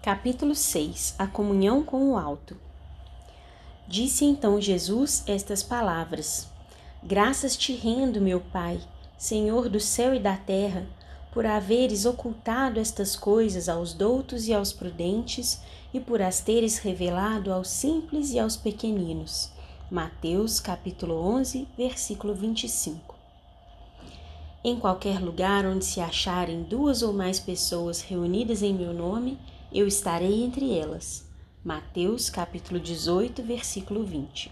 Capítulo 6 A comunhão com o alto. Disse então Jesus estas palavras: Graças te rendo, meu Pai, Senhor do céu e da terra, por haveres ocultado estas coisas aos doutos e aos prudentes e por as teres revelado aos simples e aos pequeninos. Mateus capítulo 11, versículo 25. Em qualquer lugar onde se acharem duas ou mais pessoas reunidas em meu nome, eu estarei entre elas. Mateus capítulo 18, versículo 20.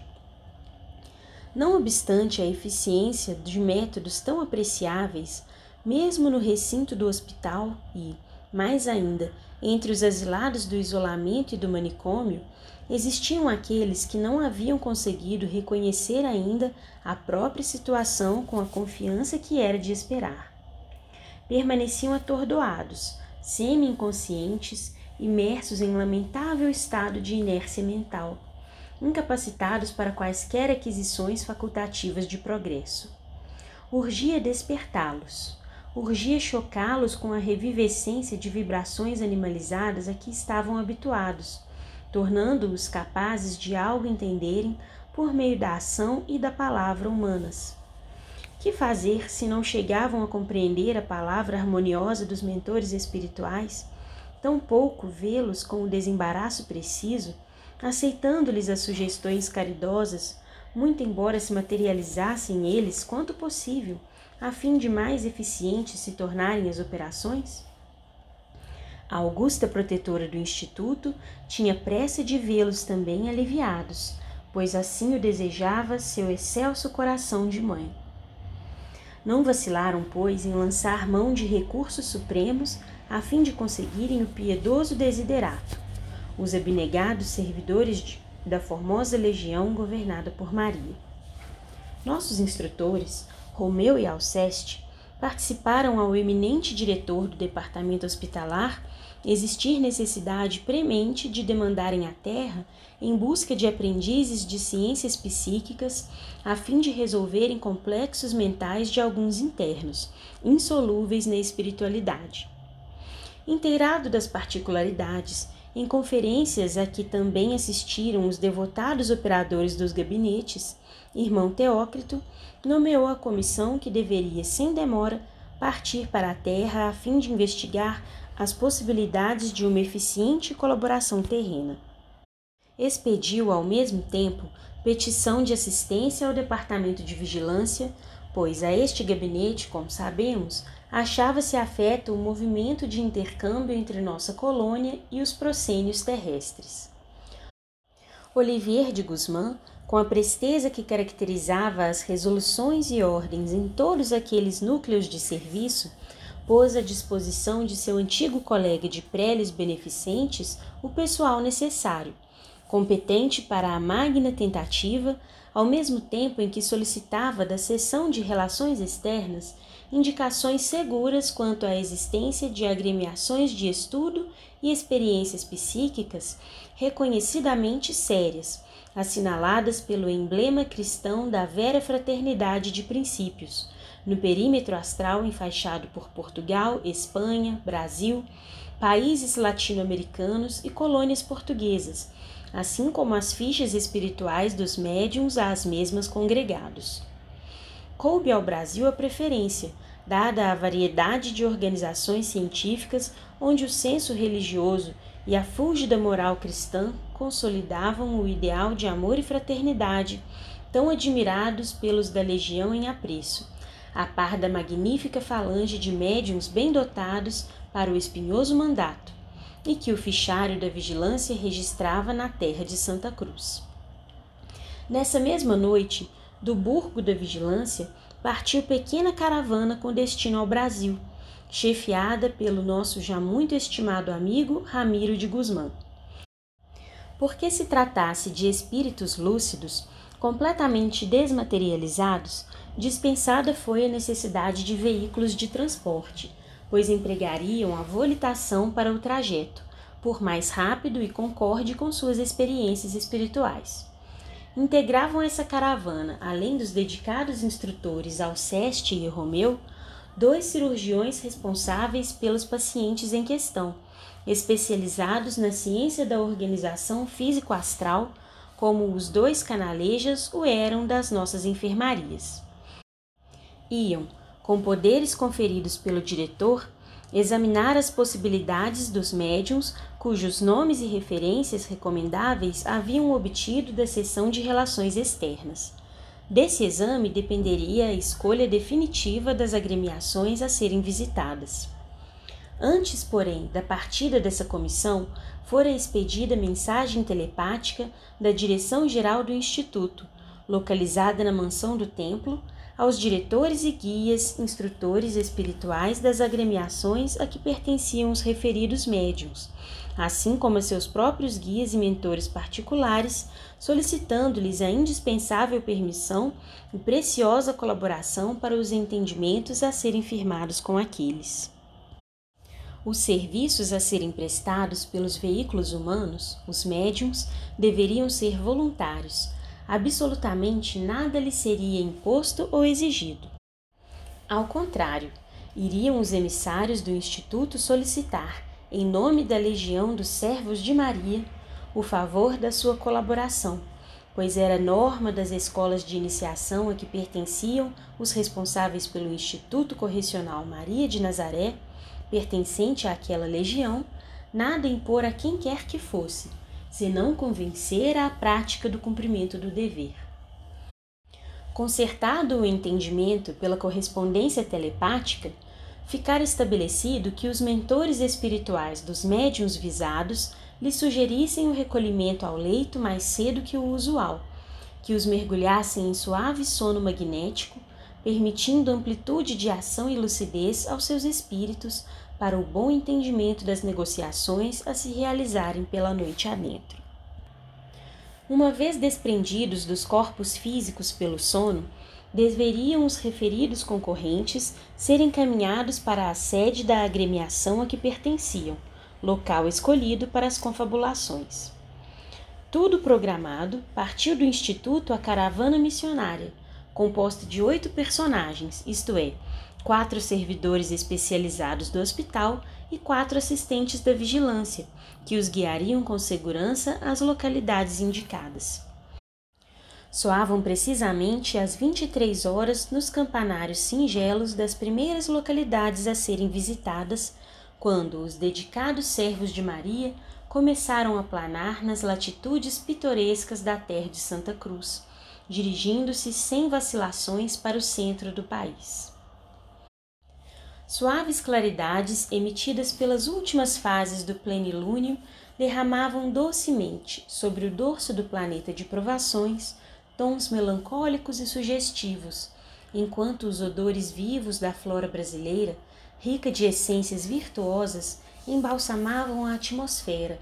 Não obstante a eficiência de métodos tão apreciáveis, mesmo no recinto do hospital e, mais ainda, entre os asilados do isolamento e do manicômio, existiam aqueles que não haviam conseguido reconhecer ainda a própria situação com a confiança que era de esperar. Permaneciam atordoados, semi-inconscientes, imersos em lamentável estado de inércia mental, incapacitados para quaisquer aquisições facultativas de progresso. Urgia despertá-los, urgia chocá-los com a revivescência de vibrações animalizadas a que estavam habituados, tornando-os capazes de algo entenderem por meio da ação e da palavra humanas. Que fazer se não chegavam a compreender a palavra harmoniosa dos mentores espirituais? Tampouco vê-los com o desembaraço preciso, aceitando-lhes as sugestões caridosas, muito embora se materializassem eles quanto possível, a fim de mais eficientes se tornarem as operações? A augusta protetora do Instituto tinha pressa de vê-los também aliviados, pois assim o desejava seu excelso coração de mãe. Não vacilaram, pois, em lançar mão de recursos supremos a fim de conseguirem o piedoso desiderato, os abnegados servidores de, da formosa legião governada por Maria. Nossos instrutores, Romeu e Alceste, participaram ao eminente diretor do departamento hospitalar existir necessidade premente de demandarem a terra em busca de aprendizes de ciências psíquicas a fim de resolverem complexos mentais de alguns internos, insolúveis na espiritualidade. Inteirado das particularidades, em conferências a que também assistiram os devotados operadores dos gabinetes, irmão Teócrito nomeou a comissão que deveria, sem demora, partir para a Terra a fim de investigar as possibilidades de uma eficiente colaboração terrena. Expediu, ao mesmo tempo, petição de assistência ao Departamento de Vigilância, pois a este gabinete, como sabemos, achava-se afeto o movimento de intercâmbio entre nossa colônia e os proscênios terrestres. Olivier de Guzmán, com a presteza que caracterizava as resoluções e ordens em todos aqueles núcleos de serviço, pôs à disposição de seu antigo colega de prélios beneficentes o pessoal necessário, competente para a magna tentativa, ao mesmo tempo em que solicitava da seção de relações externas indicações seguras quanto à existência de agremiações de estudo e experiências psíquicas reconhecidamente sérias, assinaladas pelo emblema cristão da vera fraternidade de princípios, no perímetro astral enfaixado por Portugal, Espanha, Brasil, países latino-americanos e colônias portuguesas, assim como as fichas espirituais dos médiums às mesmas congregados coube ao Brasil a preferência, dada a variedade de organizações científicas onde o senso religioso e a fúlgida moral cristã consolidavam o ideal de amor e fraternidade tão admirados pelos da legião em apreço, a par da magnífica falange de médiums bem dotados para o espinhoso mandato, e que o fichário da vigilância registrava na terra de Santa Cruz. Nessa mesma noite, do Burgo da Vigilância, partiu pequena caravana com destino ao Brasil, chefiada pelo nosso já muito estimado amigo Ramiro de Guzmán. Porque se tratasse de espíritos lúcidos, completamente desmaterializados, dispensada foi a necessidade de veículos de transporte, pois empregariam a volitação para o trajeto, por mais rápido e concorde com suas experiências espirituais integravam essa caravana, além dos dedicados instrutores Alceste e Romeu, dois cirurgiões responsáveis pelos pacientes em questão, especializados na ciência da organização físico-astral, como os dois canalejas o eram das nossas enfermarias. Iam, com poderes conferidos pelo diretor, examinar as possibilidades dos médiums cujos nomes e referências recomendáveis haviam obtido da seção de relações externas. Desse exame dependeria a escolha definitiva das agremiações a serem visitadas. Antes, porém, da partida dessa comissão, fora expedida mensagem telepática da Direção-Geral do Instituto, localizada na mansão do templo, aos diretores e guias, instrutores espirituais das agremiações a que pertenciam os referidos médiums, assim como a seus próprios guias e mentores particulares, solicitando-lhes a indispensável permissão e preciosa colaboração para os entendimentos a serem firmados com aqueles. Os serviços a serem prestados pelos veículos humanos, os médiums, deveriam ser voluntários. Absolutamente nada lhes seria imposto ou exigido. Ao contrário, iriam os emissários do Instituto solicitar, em nome da Legião dos Servos de Maria, o favor da sua colaboração, pois era norma das escolas de iniciação a que pertenciam os responsáveis pelo Instituto Correcional Maria de Nazaré pertencente àquela legião, nada impor a quem quer que fosse, senão convencer à prática do cumprimento do dever. Consertado o entendimento pela correspondência telepática, ficar estabelecido que os mentores espirituais dos médiuns visados lhe sugerissem o recolhimento ao leito mais cedo que o usual, que os mergulhassem em suave sono magnético, permitindo amplitude de ação e lucidez aos seus espíritos para o bom entendimento das negociações a se realizarem pela noite adentro. Uma vez desprendidos dos corpos físicos pelo sono, deveriam os referidos concorrentes ser encaminhados para a sede da agremiação a que pertenciam, local escolhido para as confabulações. Tudo programado, partiu do Instituto a caravana missionária, composta de oito personagens, isto é, quatro servidores especializados do hospital e quatro assistentes da vigilância, que os guiariam com segurança às localidades indicadas. Soavam precisamente às 23 horas nos campanários singelos das primeiras localidades a serem visitadas, quando os dedicados servos de Maria começaram a planar nas latitudes pitorescas da terra de Santa Cruz dirigindo-se sem vacilações para o centro do país. Suaves claridades emitidas pelas últimas fases do plenilúnio derramavam docemente sobre o dorso do planeta de provações tons melancólicos e sugestivos, enquanto os odores vivos da flora brasileira, rica de essências virtuosas, embalsamavam a atmosfera,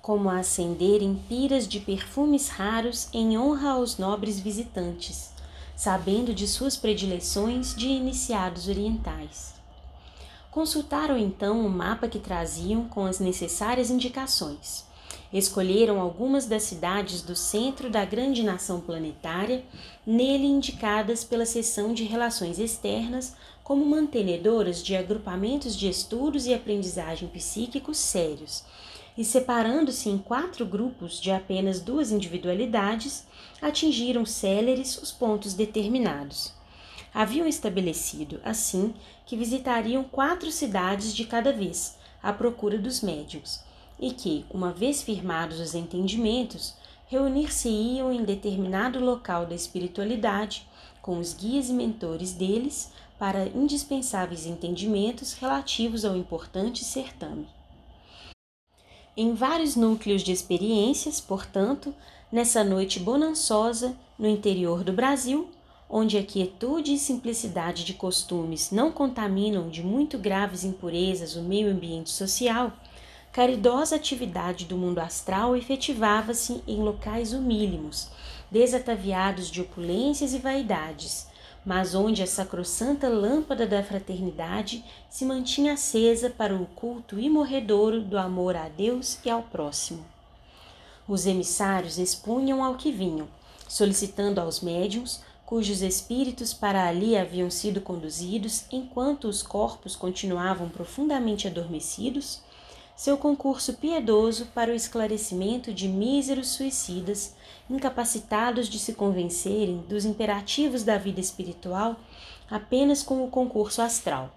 como a acenderem piras de perfumes raros em honra aos nobres visitantes, sabendo de suas predileções de iniciados orientais. Consultaram então o mapa que traziam com as necessárias indicações. Escolheram algumas das cidades do centro da grande nação planetária, nele indicadas pela seção de Relações Externas como mantenedoras de agrupamentos de estudos e aprendizagem psíquicos sérios, e separando-se em quatro grupos de apenas duas individualidades, atingiram céleres os pontos determinados. Haviam estabelecido, assim, que visitariam quatro cidades de cada vez, à procura dos médiums, e que, uma vez firmados os entendimentos, reunir-se-iam em determinado local da espiritualidade com os guias e mentores deles para indispensáveis entendimentos relativos ao importante certame. Em vários núcleos de experiências, portanto, nessa noite bonançosa no interior do Brasil, onde a quietude e simplicidade de costumes não contaminam de muito graves impurezas o meio ambiente social, caridosa atividade do mundo astral efetivava-se em locais humílimos, desataviados de opulências e vaidades, mas onde a sacrossanta lâmpada da fraternidade se mantinha acesa para o culto imorredouro do amor a Deus e ao próximo. Os emissários expunham ao que vinham, solicitando aos médiums, cujos espíritos para ali haviam sido conduzidos enquanto os corpos continuavam profundamente adormecidos, seu concurso piedoso para o esclarecimento de míseros suicidas, incapacitados de se convencerem dos imperativos da vida espiritual apenas com o concurso astral.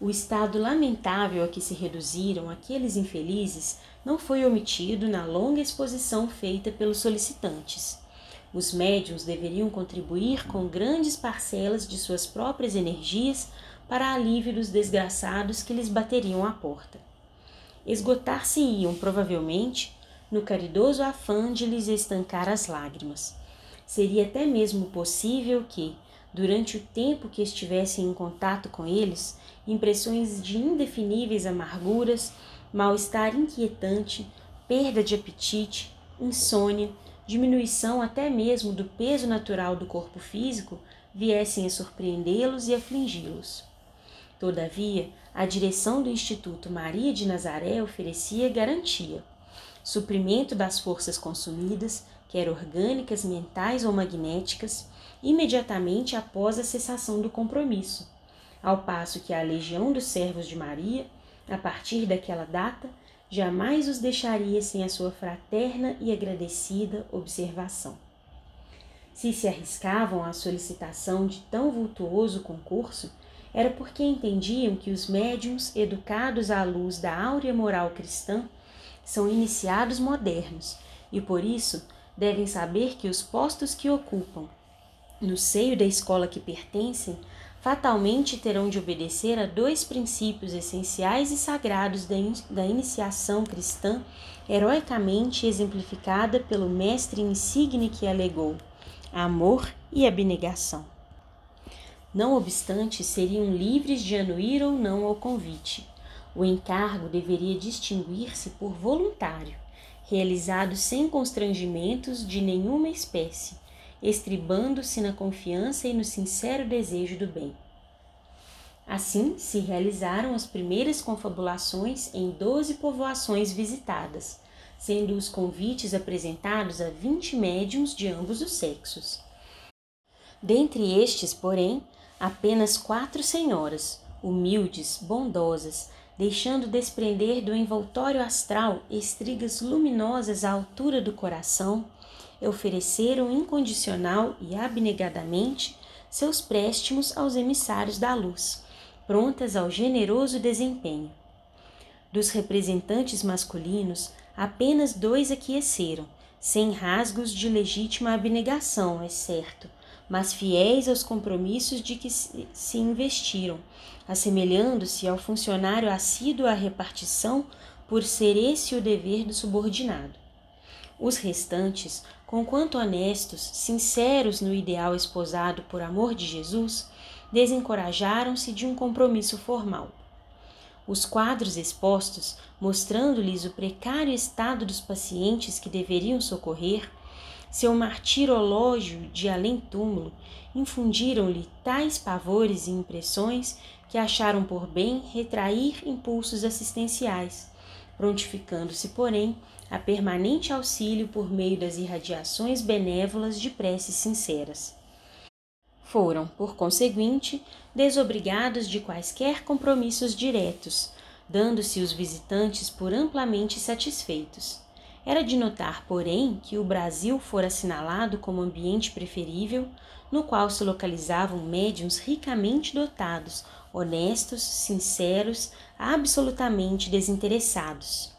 O estado lamentável a que se reduziram aqueles infelizes não foi omitido na longa exposição feita pelos solicitantes. Os médiums deveriam contribuir com grandes parcelas de suas próprias energias para alívio dos desgraçados que lhes bateriam à porta. Esgotar-se-iam, provavelmente, no caridoso afã de lhes estancar as lágrimas. Seria até mesmo possível que, durante o tempo que estivessem em contato com eles, impressões de indefiníveis amarguras, mal-estar inquietante, perda de apetite, insônia, diminuição até mesmo do peso natural do corpo físico viessem a surpreendê-los e afligi-los. Todavia, a direção do Instituto Maria de Nazaré oferecia garantia, suprimento das forças consumidas, quer orgânicas, mentais ou magnéticas, imediatamente após a cessação do compromisso, ao passo que a legião dos servos de Maria, a partir daquela data, jamais os deixaria sem a sua fraterna e agradecida observação. Se se arriscavam à solicitação de tão vultuoso concurso, era porque entendiam que os médiums, educados à luz da áurea moral cristã, são iniciados modernos e por isso devem saber que os postos que ocupam no seio da escola que pertencem fatalmente terão de obedecer a dois princípios essenciais e sagrados da, in da iniciação cristã, heroicamente exemplificada pelo mestre insigne que alegou: amor e abnegação. Não obstante, seriam livres de anuir ou não ao convite. O encargo deveria distinguir-se por voluntário, realizado sem constrangimentos de nenhuma espécie, estribando-se na confiança e no sincero desejo do bem. Assim se realizaram as primeiras confabulações em doze povoações visitadas, sendo os convites apresentados a vinte médiums de ambos os sexos. Dentre estes, porém, apenas quatro senhoras, humildes, bondosas, deixando desprender do envoltório astral estrigas luminosas à altura do coração, ofereceram incondicional e abnegadamente seus préstimos aos emissários da luz, prontas ao generoso desempenho. Dos representantes masculinos, apenas dois aqueceram, sem rasgos de legítima abnegação, é certo, mas fiéis aos compromissos de que se investiram, assemelhando-se ao funcionário assíduo à repartição por ser esse o dever do subordinado. Os restantes, conquanto honestos, sinceros no ideal esposado por amor de Jesus, desencorajaram-se de um compromisso formal. Os quadros expostos, mostrando-lhes o precário estado dos pacientes que deveriam socorrer, seu martirológio de além-túmulo infundiram-lhe tais pavores e impressões que acharam por bem retrair impulsos assistenciais, prontificando-se, porém, a permanente auxílio por meio das irradiações benévolas de preces sinceras. Foram, por conseguinte, desobrigados de quaisquer compromissos diretos, dando-se os visitantes por amplamente satisfeitos. Era de notar, porém, que o Brasil fora assinalado como ambiente preferível, no qual se localizavam médiums ricamente dotados, honestos, sinceros, absolutamente desinteressados.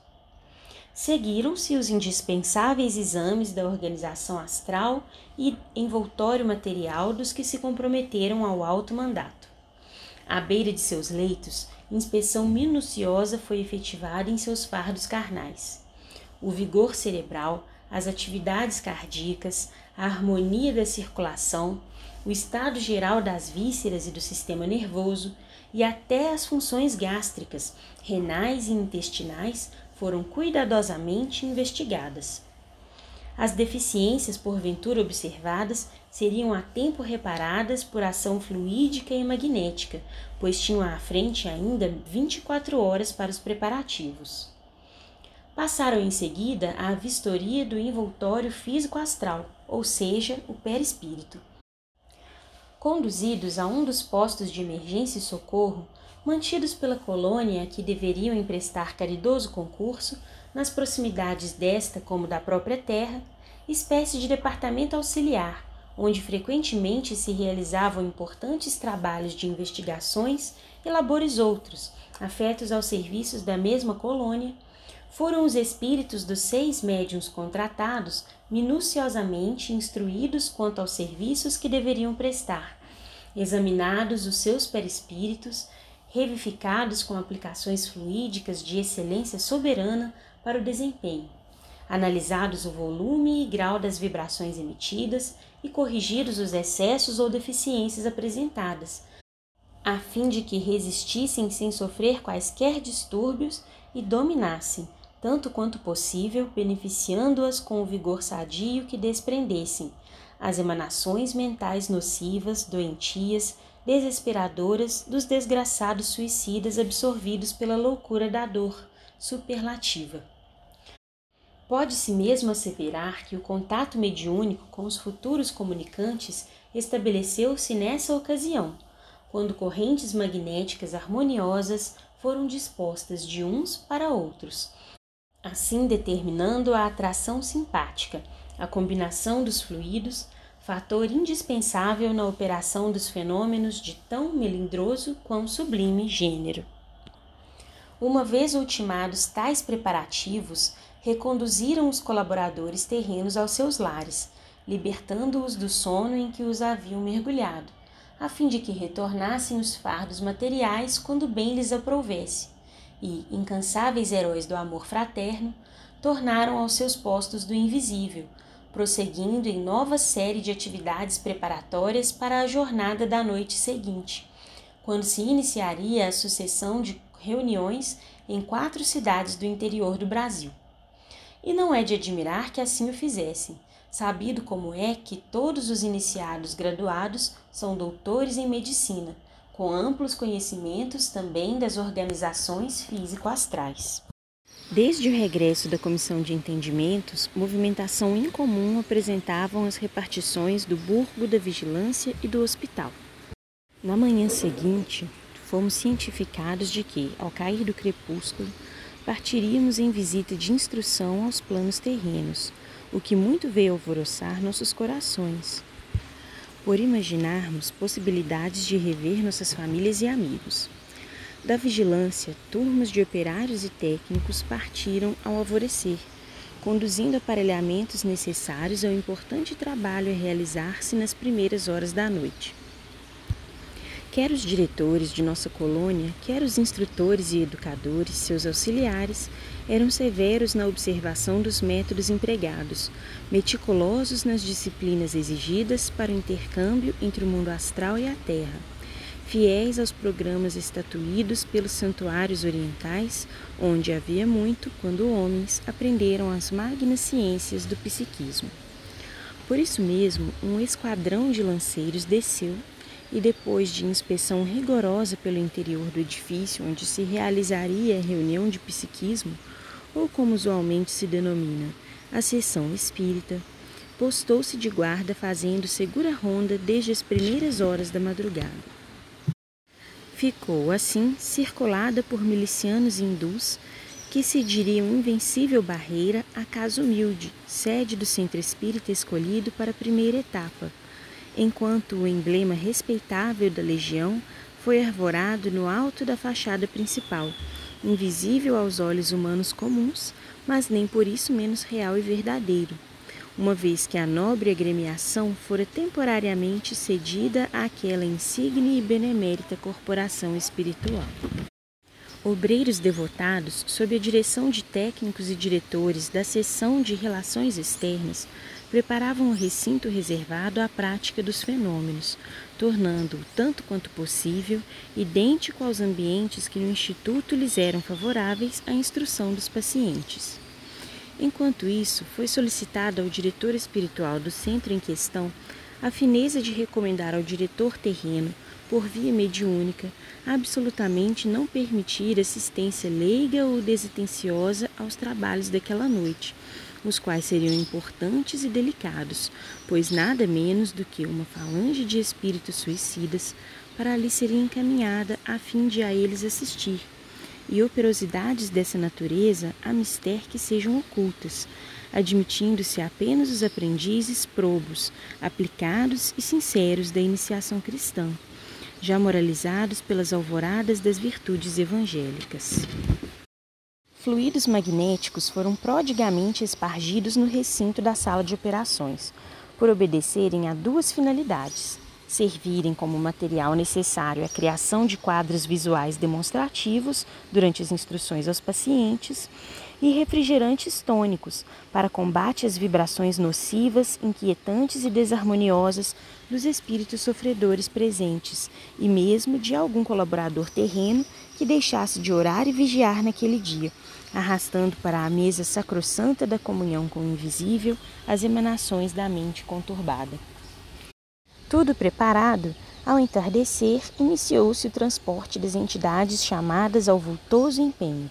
Seguiram-se os indispensáveis exames da organização astral e envoltório material dos que se comprometeram ao alto mandato. À beira de seus leitos, inspeção minuciosa foi efetivada em seus fardos carnais o vigor cerebral, as atividades cardíacas, a harmonia da circulação, o estado geral das vísceras e do sistema nervoso e até as funções gástricas, renais e intestinais foram cuidadosamente investigadas. As deficiências porventura observadas seriam a tempo reparadas por ação fluídica e magnética, pois tinham à frente ainda 24 horas para os preparativos. Passaram em seguida à vistoria do envoltório físico-astral, ou seja, o perispírito. Conduzidos a um dos postos de emergência e socorro, mantidos pela colônia que deveriam emprestar caridoso concurso, nas proximidades desta como da própria terra, espécie de departamento auxiliar, onde frequentemente se realizavam importantes trabalhos de investigações e labores outros, afetos aos serviços da mesma colônia, foram os espíritos dos seis médiuns contratados minuciosamente instruídos quanto aos serviços que deveriam prestar, examinados os seus perispíritos, revificados com aplicações fluídicas de excelência soberana para o desempenho, analisados o volume e grau das vibrações emitidas e corrigidos os excessos ou deficiências apresentadas, a fim de que resistissem sem sofrer quaisquer distúrbios e dominassem, tanto quanto possível, beneficiando-as com o vigor sadio que desprendessem, as emanações mentais nocivas, doentias, desesperadoras dos desgraçados suicidas absorvidos pela loucura da dor superlativa. Pode-se mesmo asseverar que o contato mediúnico com os futuros comunicantes estabeleceu-se nessa ocasião, quando correntes magnéticas harmoniosas foram dispostas de uns para outros, assim determinando a atração simpática, a combinação dos fluidos, fator indispensável na operação dos fenômenos de tão melindroso quão sublime gênero. Uma vez ultimados tais preparativos, reconduziram os colaboradores terrenos aos seus lares, libertando-os do sono em que os haviam mergulhado, a fim de que retornassem os fardos materiais quando bem lhes aprouvesse, e, incansáveis heróis do amor fraterno, tornaram aos seus postos do invisível, prosseguindo em nova série de atividades preparatórias para a jornada da noite seguinte, quando se iniciaria a sucessão de reuniões em quatro cidades do interior do Brasil. E não é de admirar que assim o fizessem, sabido como é que todos os iniciados graduados são doutores em medicina, com amplos conhecimentos também das organizações físico-astrais. Desde o regresso da Comissão de Entendimentos, movimentação incomum apresentavam as repartições do Burgo da Vigilância e do Hospital. Na manhã seguinte, fomos cientificados de que, ao cair do crepúsculo, partiríamos em visita de instrução aos planos terrenos, o que muito veio alvoroçar nossos corações, por imaginarmos possibilidades de rever nossas famílias e amigos. Da vigilância, turmas de operários e técnicos partiram ao alvorecer, conduzindo aparelhamentos necessários ao importante trabalho a realizar-se nas primeiras horas da noite. Quer os diretores de nossa colônia, quer os instrutores e educadores, seus auxiliares, eram severos na observação dos métodos empregados, meticulosos nas disciplinas exigidas para o intercâmbio entre o mundo astral e a Terra, fiéis aos programas estatuídos pelos santuários orientais, onde havia muito quando homens aprenderam as magnas ciências do psiquismo. Por isso mesmo, um esquadrão de lanceiros desceu e depois de inspeção rigorosa pelo interior do edifício onde se realizaria a reunião de psiquismo, ou como usualmente se denomina, a sessão espírita, postou-se de guarda fazendo segura ronda desde as primeiras horas da madrugada. Ficou, assim, circulada por milicianos hindus que se diriam invencível barreira à casa humilde, sede do centro espírita escolhido para a primeira etapa, enquanto o emblema respeitável da legião foi arvorado no alto da fachada principal, invisível aos olhos humanos comuns, mas nem por isso menos real e verdadeiro, uma vez que a nobre agremiação fora temporariamente cedida àquela insigne e benemérita corporação espiritual. Obreiros devotados, sob a direção de técnicos e diretores da seção de relações externas, preparavam o recinto reservado à prática dos fenômenos, tornando-o, tanto quanto possível, idêntico aos ambientes que no Instituto lhes eram favoráveis à instrução dos pacientes. Enquanto isso, foi solicitado ao diretor espiritual do centro em questão a fineza de recomendar ao diretor terreno, por via mediúnica, absolutamente não permitir assistência leiga ou desatenciosa aos trabalhos daquela noite os quais seriam importantes e delicados, pois nada menos do que uma falange de espíritos suicidas para ali seria encaminhada a fim de a eles assistir, e operosidades dessa natureza a mister que sejam ocultas, admitindo-se apenas os aprendizes probos, aplicados e sinceros da iniciação cristã, já moralizados pelas alvoradas das virtudes evangélicas. Fluidos magnéticos foram prodigamente espargidos no recinto da sala de operações, por obedecerem a duas finalidades: servirem como material necessário à criação de quadros visuais demonstrativos durante as instruções aos pacientes e refrigerantes tônicos para combate às vibrações nocivas, inquietantes e desarmoniosas dos espíritos sofredores presentes e mesmo de algum colaborador terreno que deixasse de orar e vigiar naquele dia, arrastando para a mesa sacrossanta da comunhão com o invisível as emanações da mente conturbada. Tudo preparado, ao entardecer, iniciou-se o transporte das entidades chamadas ao vultoso empenho.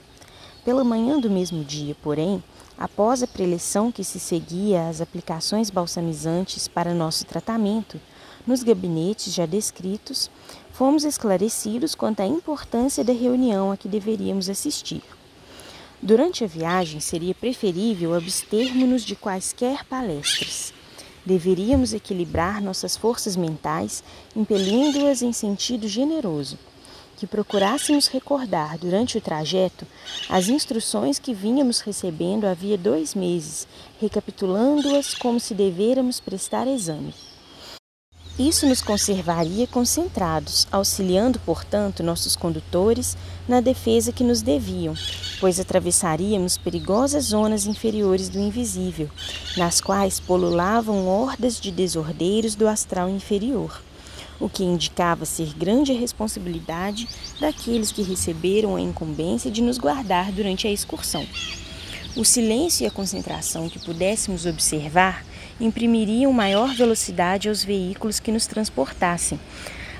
Pela manhã do mesmo dia, porém, após a preleção que se seguia às aplicações balsamizantes para nosso tratamento, nos gabinetes já descritos, fomos esclarecidos quanto à importância da reunião a que deveríamos assistir. Durante a viagem, seria preferível abstermos-nos de quaisquer palestras. Deveríamos equilibrar nossas forças mentais, impelindo-as em sentido generoso que procurássemos recordar durante o trajeto as instruções que vínhamos recebendo havia dois meses, recapitulando-as como se devêramos prestar exame. Isso nos conservaria concentrados, auxiliando, portanto, nossos condutores na defesa que nos deviam, pois atravessaríamos perigosas zonas inferiores do invisível, nas quais polulavam hordas de desordeiros do astral inferior o que indicava ser grande a responsabilidade daqueles que receberam a incumbência de nos guardar durante a excursão. O silêncio e a concentração que pudéssemos observar imprimiriam maior velocidade aos veículos que nos transportassem,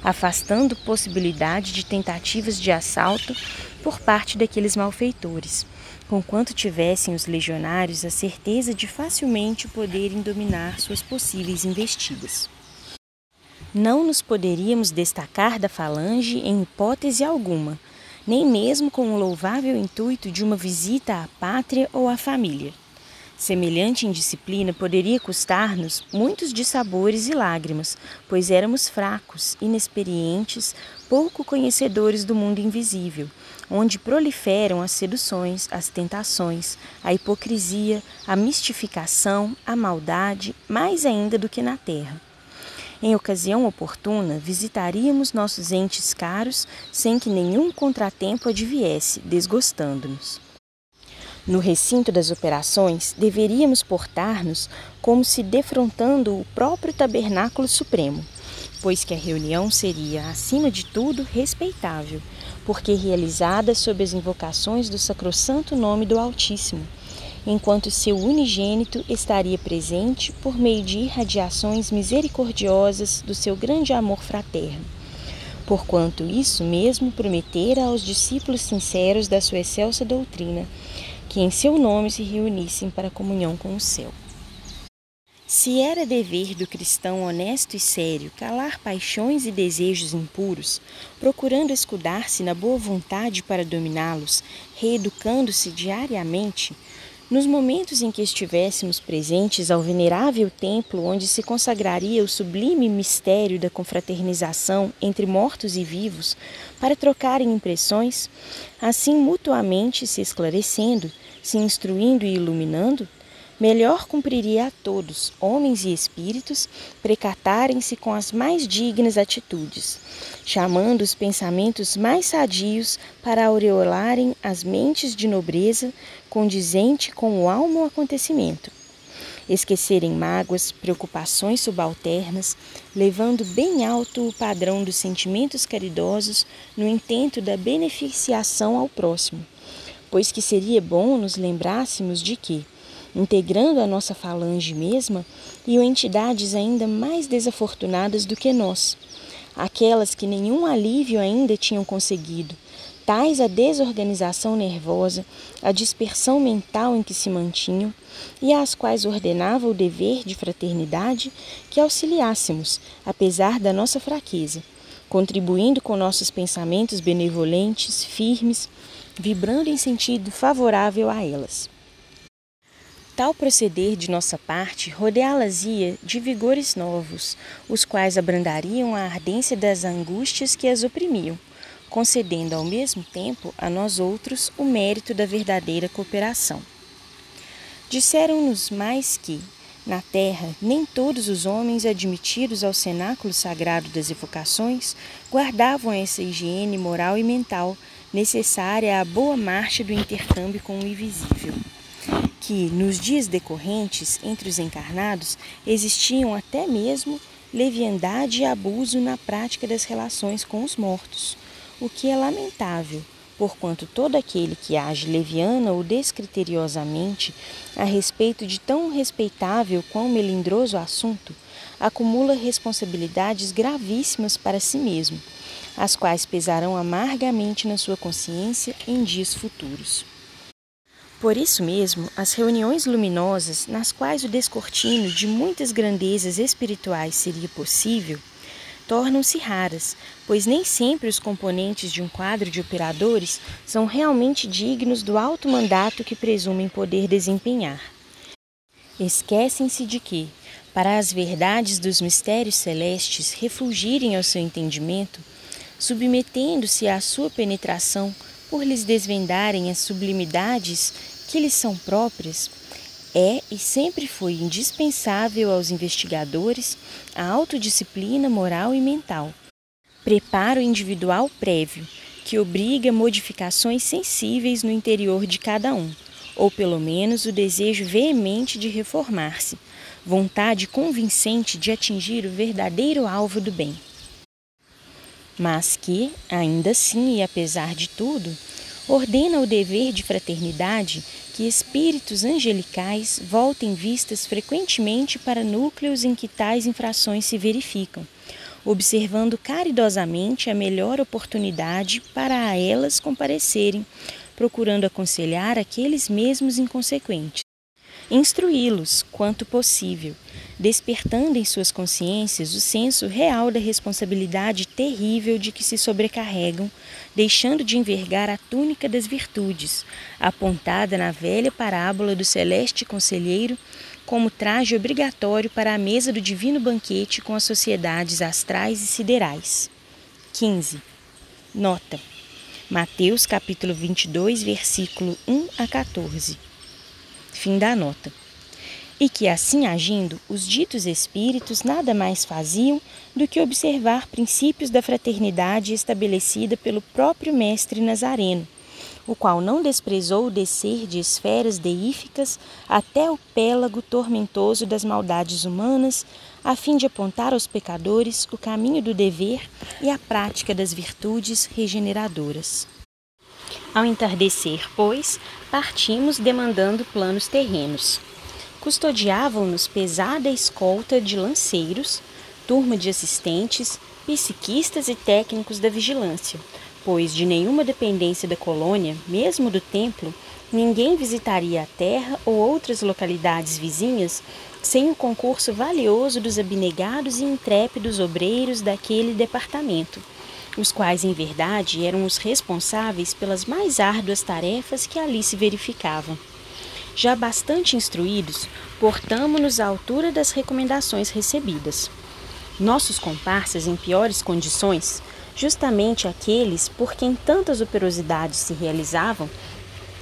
afastando possibilidade de tentativas de assalto por parte daqueles malfeitores, conquanto tivessem os legionários a certeza de facilmente poderem dominar suas possíveis investidas. Não nos poderíamos destacar da falange em hipótese alguma, nem mesmo com o louvável intuito de uma visita à pátria ou à família. Semelhante indisciplina poderia custar-nos muitos dissabores e lágrimas, pois éramos fracos, inexperientes, pouco conhecedores do mundo invisível, onde proliferam as seduções, as tentações, a hipocrisia, a mistificação, a maldade, mais ainda do que na terra. Em ocasião oportuna, visitaríamos nossos entes caros sem que nenhum contratempo adviesse, desgostando-nos. No recinto das operações, deveríamos portar-nos como se defrontando o próprio tabernáculo supremo, pois que a reunião seria, acima de tudo, respeitável, porque realizada sob as invocações do sacrossanto nome do Altíssimo enquanto seu unigênito estaria presente por meio de irradiações misericordiosas do seu grande amor fraterno. Porquanto isso mesmo prometera aos discípulos sinceros da sua excelsa doutrina, que em seu nome se reunissem para comunhão com o céu. Se era dever do cristão honesto e sério calar paixões e desejos impuros, procurando escudar-se na boa vontade para dominá-los, reeducando-se diariamente, nos momentos em que estivéssemos presentes ao venerável templo onde se consagraria o sublime mistério da confraternização entre mortos e vivos, para trocarem impressões, assim mutuamente se esclarecendo, se instruindo e iluminando, melhor cumpriria a todos, homens e espíritos, precatarem-se com as mais dignas atitudes, chamando os pensamentos mais sadios para aureolarem as mentes de nobreza condizente com o almo acontecimento. Esquecerem mágoas, preocupações subalternas, levando bem alto o padrão dos sentimentos caridosos no intento da beneficiação ao próximo, pois que seria bom nos lembrássemos de que, integrando a nossa falange mesma, iam entidades ainda mais desafortunadas do que nós, aquelas que nenhum alívio ainda tinham conseguido, tais a desorganização nervosa, a dispersão mental em que se mantinham, e às quais ordenava o dever de fraternidade que auxiliássemos, apesar da nossa fraqueza, contribuindo com nossos pensamentos benevolentes, firmes, vibrando em sentido favorável a elas. Tal proceder de nossa parte rodeá-las-ia de vigores novos, os quais abrandariam a ardência das angústias que as oprimiam, concedendo ao mesmo tempo a nós outros o mérito da verdadeira cooperação. Disseram-nos mais que, na terra, nem todos os homens admitidos ao cenáculo sagrado das evocações guardavam essa higiene moral e mental necessária à boa marcha do intercâmbio com o invisível. Que, nos dias decorrentes entre os encarnados, existiam até mesmo leviandade e abuso na prática das relações com os mortos, o que é lamentável, porquanto todo aquele que age leviana ou descriteriosamente a respeito de tão respeitável quão melindroso assunto, acumula responsabilidades gravíssimas para si mesmo, as quais pesarão amargamente na sua consciência em dias futuros. Por isso mesmo, as reuniões luminosas, nas quais o descortino de muitas grandezas espirituais seria possível, tornam-se raras, pois nem sempre os componentes de um quadro de operadores são realmente dignos do alto mandato que presumem poder desempenhar. Esquecem-se de que, para as verdades dos mistérios celestes refugirem ao seu entendimento, submetendo-se à sua penetração por lhes desvendarem as sublimidades que lhes são próprias, é e sempre foi indispensável aos investigadores a autodisciplina moral e mental, preparo individual prévio, que obriga modificações sensíveis no interior de cada um, ou pelo menos o desejo veemente de reformar-se, vontade convincente de atingir o verdadeiro alvo do bem. Mas que, ainda assim e apesar de tudo, ordena o dever de fraternidade que espíritos angelicais voltem vistas frequentemente para núcleos em que tais infrações se verificam, observando caridosamente a melhor oportunidade para a elas comparecerem, procurando aconselhar aqueles mesmos inconsequentes. Instruí-los quanto possível, despertando em suas consciências o senso real da responsabilidade terrível de que se sobrecarregam, deixando de envergar a túnica das virtudes, apontada na velha parábola do celeste conselheiro como traje obrigatório para a mesa do divino banquete com as sociedades astrais e siderais. 15. Nota. Mateus capítulo 22, versículo 1 a 14. Fim da nota. E que assim agindo, os ditos espíritos nada mais faziam do que observar princípios da fraternidade estabelecida pelo próprio Mestre Nazareno, o qual não desprezou descer de esferas deíficas até o pélago tormentoso das maldades humanas, a fim de apontar aos pecadores o caminho do dever e a prática das virtudes regeneradoras. Ao entardecer, pois, partimos demandando planos terrenos. Custodiavam-nos pesada escolta de lanceiros, turma de assistentes, psiquistas e técnicos da vigilância, pois de nenhuma dependência da colônia, mesmo do templo, ninguém visitaria a terra ou outras localidades vizinhas sem o concurso valioso dos abnegados e intrépidos obreiros daquele departamento os quais, em verdade, eram os responsáveis pelas mais árduas tarefas que ali se verificavam. Já bastante instruídos, portamo-nos à altura das recomendações recebidas. Nossos comparsas em piores condições, justamente aqueles por quem tantas operosidades se realizavam,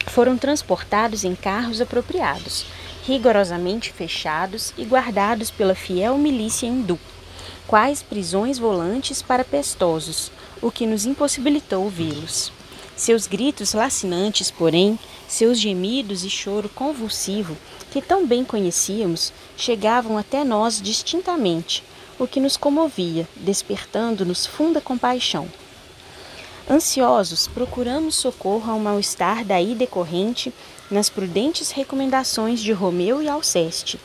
foram transportados em carros apropriados, rigorosamente fechados e guardados pela fiel milícia hindu, quais prisões volantes para pestosos, o que nos impossibilitou vê-los. Seus gritos lacinantes, porém, seus gemidos e choro convulsivo, que tão bem conhecíamos, chegavam até nós distintamente, o que nos comovia, despertando-nos funda compaixão. Ansiosos, procuramos socorro ao mal-estar daí decorrente nas prudentes recomendações de Romeu e Alceste,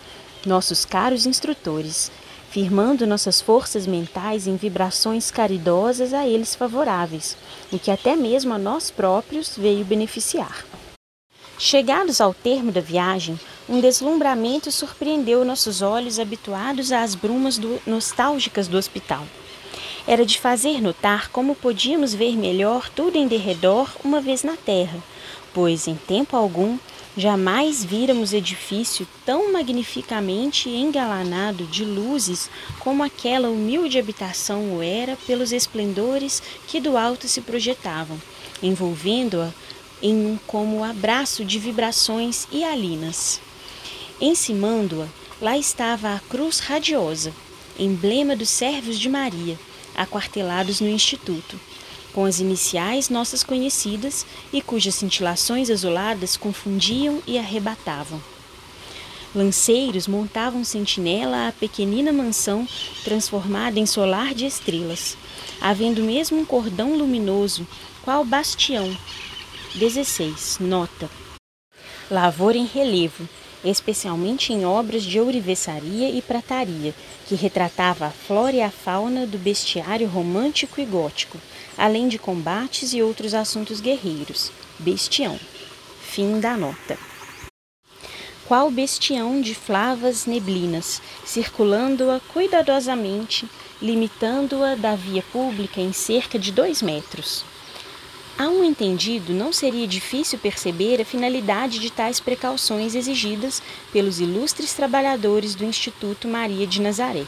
nossos caros instrutores, firmando nossas forças mentais em vibrações caridosas a eles favoráveis, o que até mesmo a nós próprios veio beneficiar. Chegados ao termo da viagem, um deslumbramento surpreendeu nossos olhos habituados às brumas do, nostálgicas do hospital. era de fazer notar como podíamos ver melhor tudo em derredor uma vez na terra, pois em tempo algum jamais víramos edifício tão magnificamente engalanado de luzes como aquela humilde habitação o era pelos esplendores que do alto se projetavam, envolvendo-a em um como abraço de vibrações hialinas. Encimando-a, lá estava a cruz radiosa, emblema dos servos de Maria, aquartelados no Instituto, com as iniciais nossas conhecidas e cujas cintilações azuladas confundiam e arrebatavam. Lanceiros montavam sentinela à pequenina mansão transformada em solar de estrelas, havendo mesmo um cordão luminoso, qual bastião. 16. Nota. Lavor em relevo, especialmente em obras de ourivesaria e prataria, que retratava a flora e a fauna do bestiário romântico e gótico, além de combates e outros assuntos guerreiros. Bestião. Fim da nota. Qual bestião de flavas neblinas, circulando-a cuidadosamente, limitando-a da via pública em cerca de dois metros. A um entendido, não seria difícil perceber a finalidade de tais precauções exigidas pelos ilustres trabalhadores do Instituto Maria de Nazaré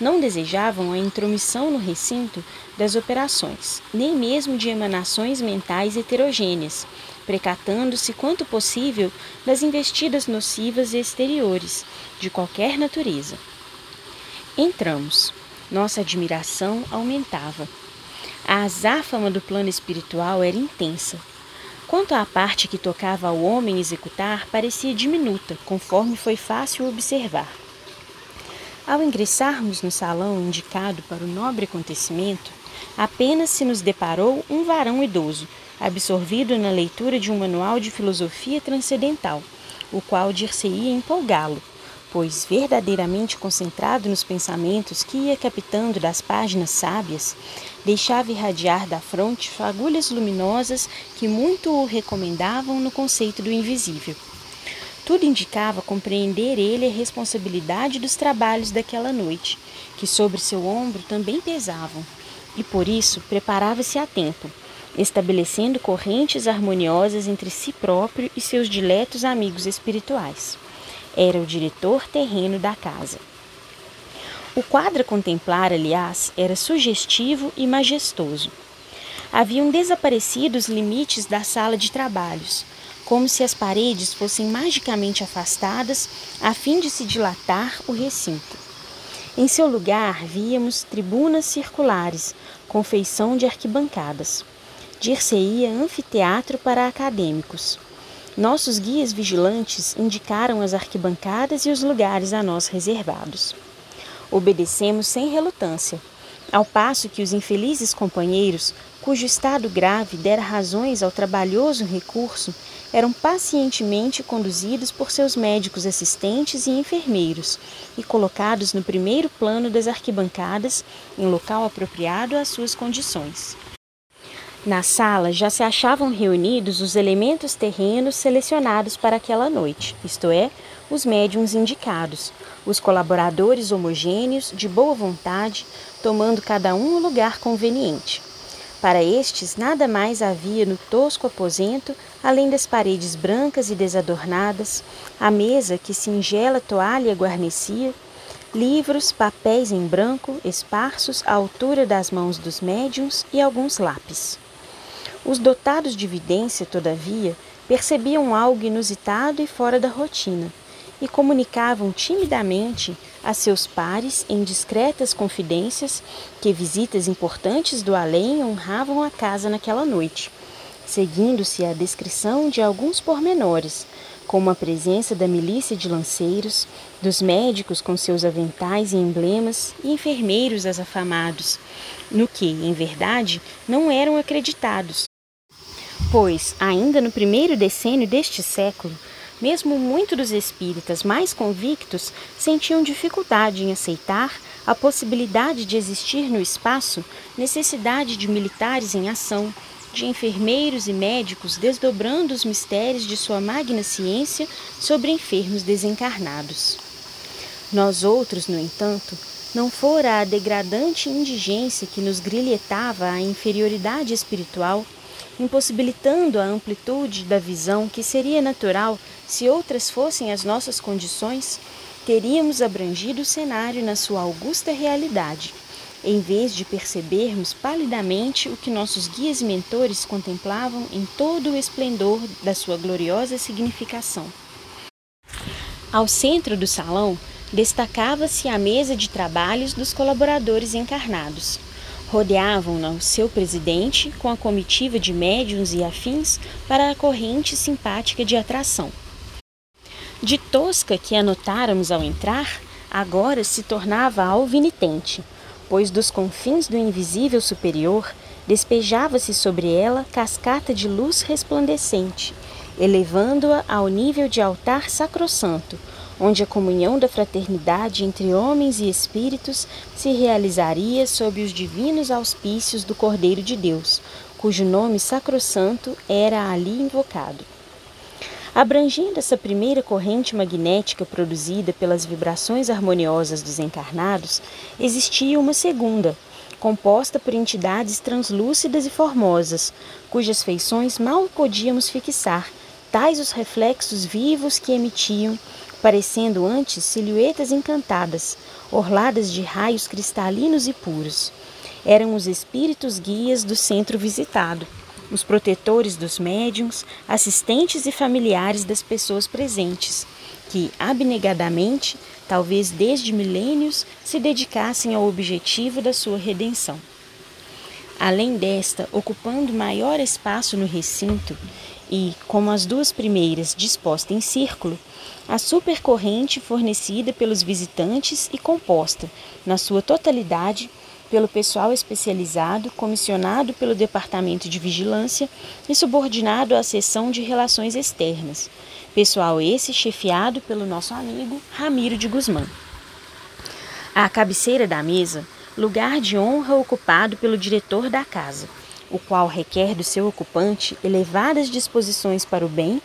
não desejavam a intromissão no recinto das operações, nem mesmo de emanações mentais heterogêneas, precatando-se quanto possível das investidas nocivas exteriores, de qualquer natureza. Entramos. Nossa admiração aumentava. A azáfama do plano espiritual era intensa. Quanto à parte que tocava ao homem executar, parecia diminuta, conforme foi fácil observar. Ao ingressarmos no salão indicado para o nobre acontecimento, apenas se nos deparou um varão idoso, absorvido na leitura de um manual de filosofia transcendental, o qual dir-se-ia empolgá-lo, pois verdadeiramente concentrado nos pensamentos que ia captando das páginas sábias, deixava irradiar da fronte fagulhas luminosas que muito o recomendavam no conceito do invisível. Tudo indicava compreender ele a responsabilidade dos trabalhos daquela noite, que sobre seu ombro também pesavam, e por isso preparava-se a tempo, estabelecendo correntes harmoniosas entre si próprio e seus diletos amigos espirituais. Era o diretor terreno da casa. O quadro a contemplar, aliás, era sugestivo e majestoso. Haviam desaparecido os limites da sala de trabalhos, como se as paredes fossem magicamente afastadas a fim de se dilatar o recinto. Em seu lugar víamos tribunas circulares, com feição de arquibancadas. Dir-se-ia anfiteatro para acadêmicos. Nossos guias vigilantes indicaram as arquibancadas e os lugares a nós reservados. Obedecemos sem relutância, ao passo que os infelizes companheiros, cujo estado grave dera razões ao trabalhoso recurso, eram pacientemente conduzidos por seus médicos assistentes e enfermeiros e colocados no primeiro plano das arquibancadas, em local apropriado às suas condições. Na sala já se achavam reunidos os elementos terrenos selecionados para aquela noite, isto é, os médiums indicados, os colaboradores homogêneos, de boa vontade, tomando cada um o lugar conveniente. Para estes, nada mais havia no tosco aposento, além das paredes brancas e desadornadas, a mesa que singela toalha guarnecia, livros, papéis em branco, esparsos à altura das mãos dos médiums e alguns lápis. Os dotados de vidência, todavia, percebiam algo inusitado e fora da rotina e comunicavam timidamente a seus pares em discretas confidências que visitas importantes do além honravam a casa naquela noite, seguindo-se a descrição de alguns pormenores, como a presença da milícia de lanceiros, dos médicos com seus aventais e emblemas e enfermeiros afamados, no que, em verdade, não eram acreditados, pois, ainda no primeiro decênio deste século, mesmo muitos dos espíritas mais convictos sentiam dificuldade em aceitar a possibilidade de existir no espaço necessidade de militares em ação, de enfermeiros e médicos desdobrando os mistérios de sua magna ciência sobre enfermos desencarnados. Nós outros, no entanto, não fora a degradante indigência que nos grilhetava a inferioridade espiritual, impossibilitando a amplitude da visão que seria natural se outras fossem as nossas condições, teríamos abrangido o cenário na sua augusta realidade, em vez de percebermos palidamente o que nossos guias e mentores contemplavam em todo o esplendor da sua gloriosa significação. Ao centro do salão destacava-se a mesa de trabalhos dos colaboradores encarnados. Rodeavam-na o seu presidente com a comitiva de médiuns e afins para a corrente simpática de atração. De tosca que anotáramos ao entrar, agora se tornava alvinitente, pois dos confins do invisível superior despejava-se sobre ela cascata de luz resplandecente, elevando-a ao nível de altar sacrossanto, onde a comunhão da fraternidade entre homens e espíritos se realizaria sob os divinos auspícios do Cordeiro de Deus, cujo nome sacrossanto era ali invocado. Abrangendo essa primeira corrente magnética produzida pelas vibrações harmoniosas dos encarnados, existia uma segunda, composta por entidades translúcidas e formosas, cujas feições mal podíamos fixar, tais os reflexos vivos que emitiam, parecendo antes silhuetas encantadas, orladas de raios cristalinos e puros. Eram os espíritos guias do centro visitado, os protetores dos médiums, assistentes e familiares das pessoas presentes, que abnegadamente, talvez desde milênios, se dedicassem ao objetivo da sua redenção. Além desta, ocupando maior espaço no recinto, e, como as duas primeiras disposta em círculo, a supercorrente fornecida pelos visitantes e composta, na sua totalidade, pelo pessoal especializado comissionado pelo Departamento de Vigilância e subordinado à seção de Relações Externas, pessoal esse chefiado pelo nosso amigo Ramiro de Guzmán. À cabeceira da mesa, lugar de honra ocupado pelo diretor da casa o qual requer do seu ocupante elevadas disposições para o bem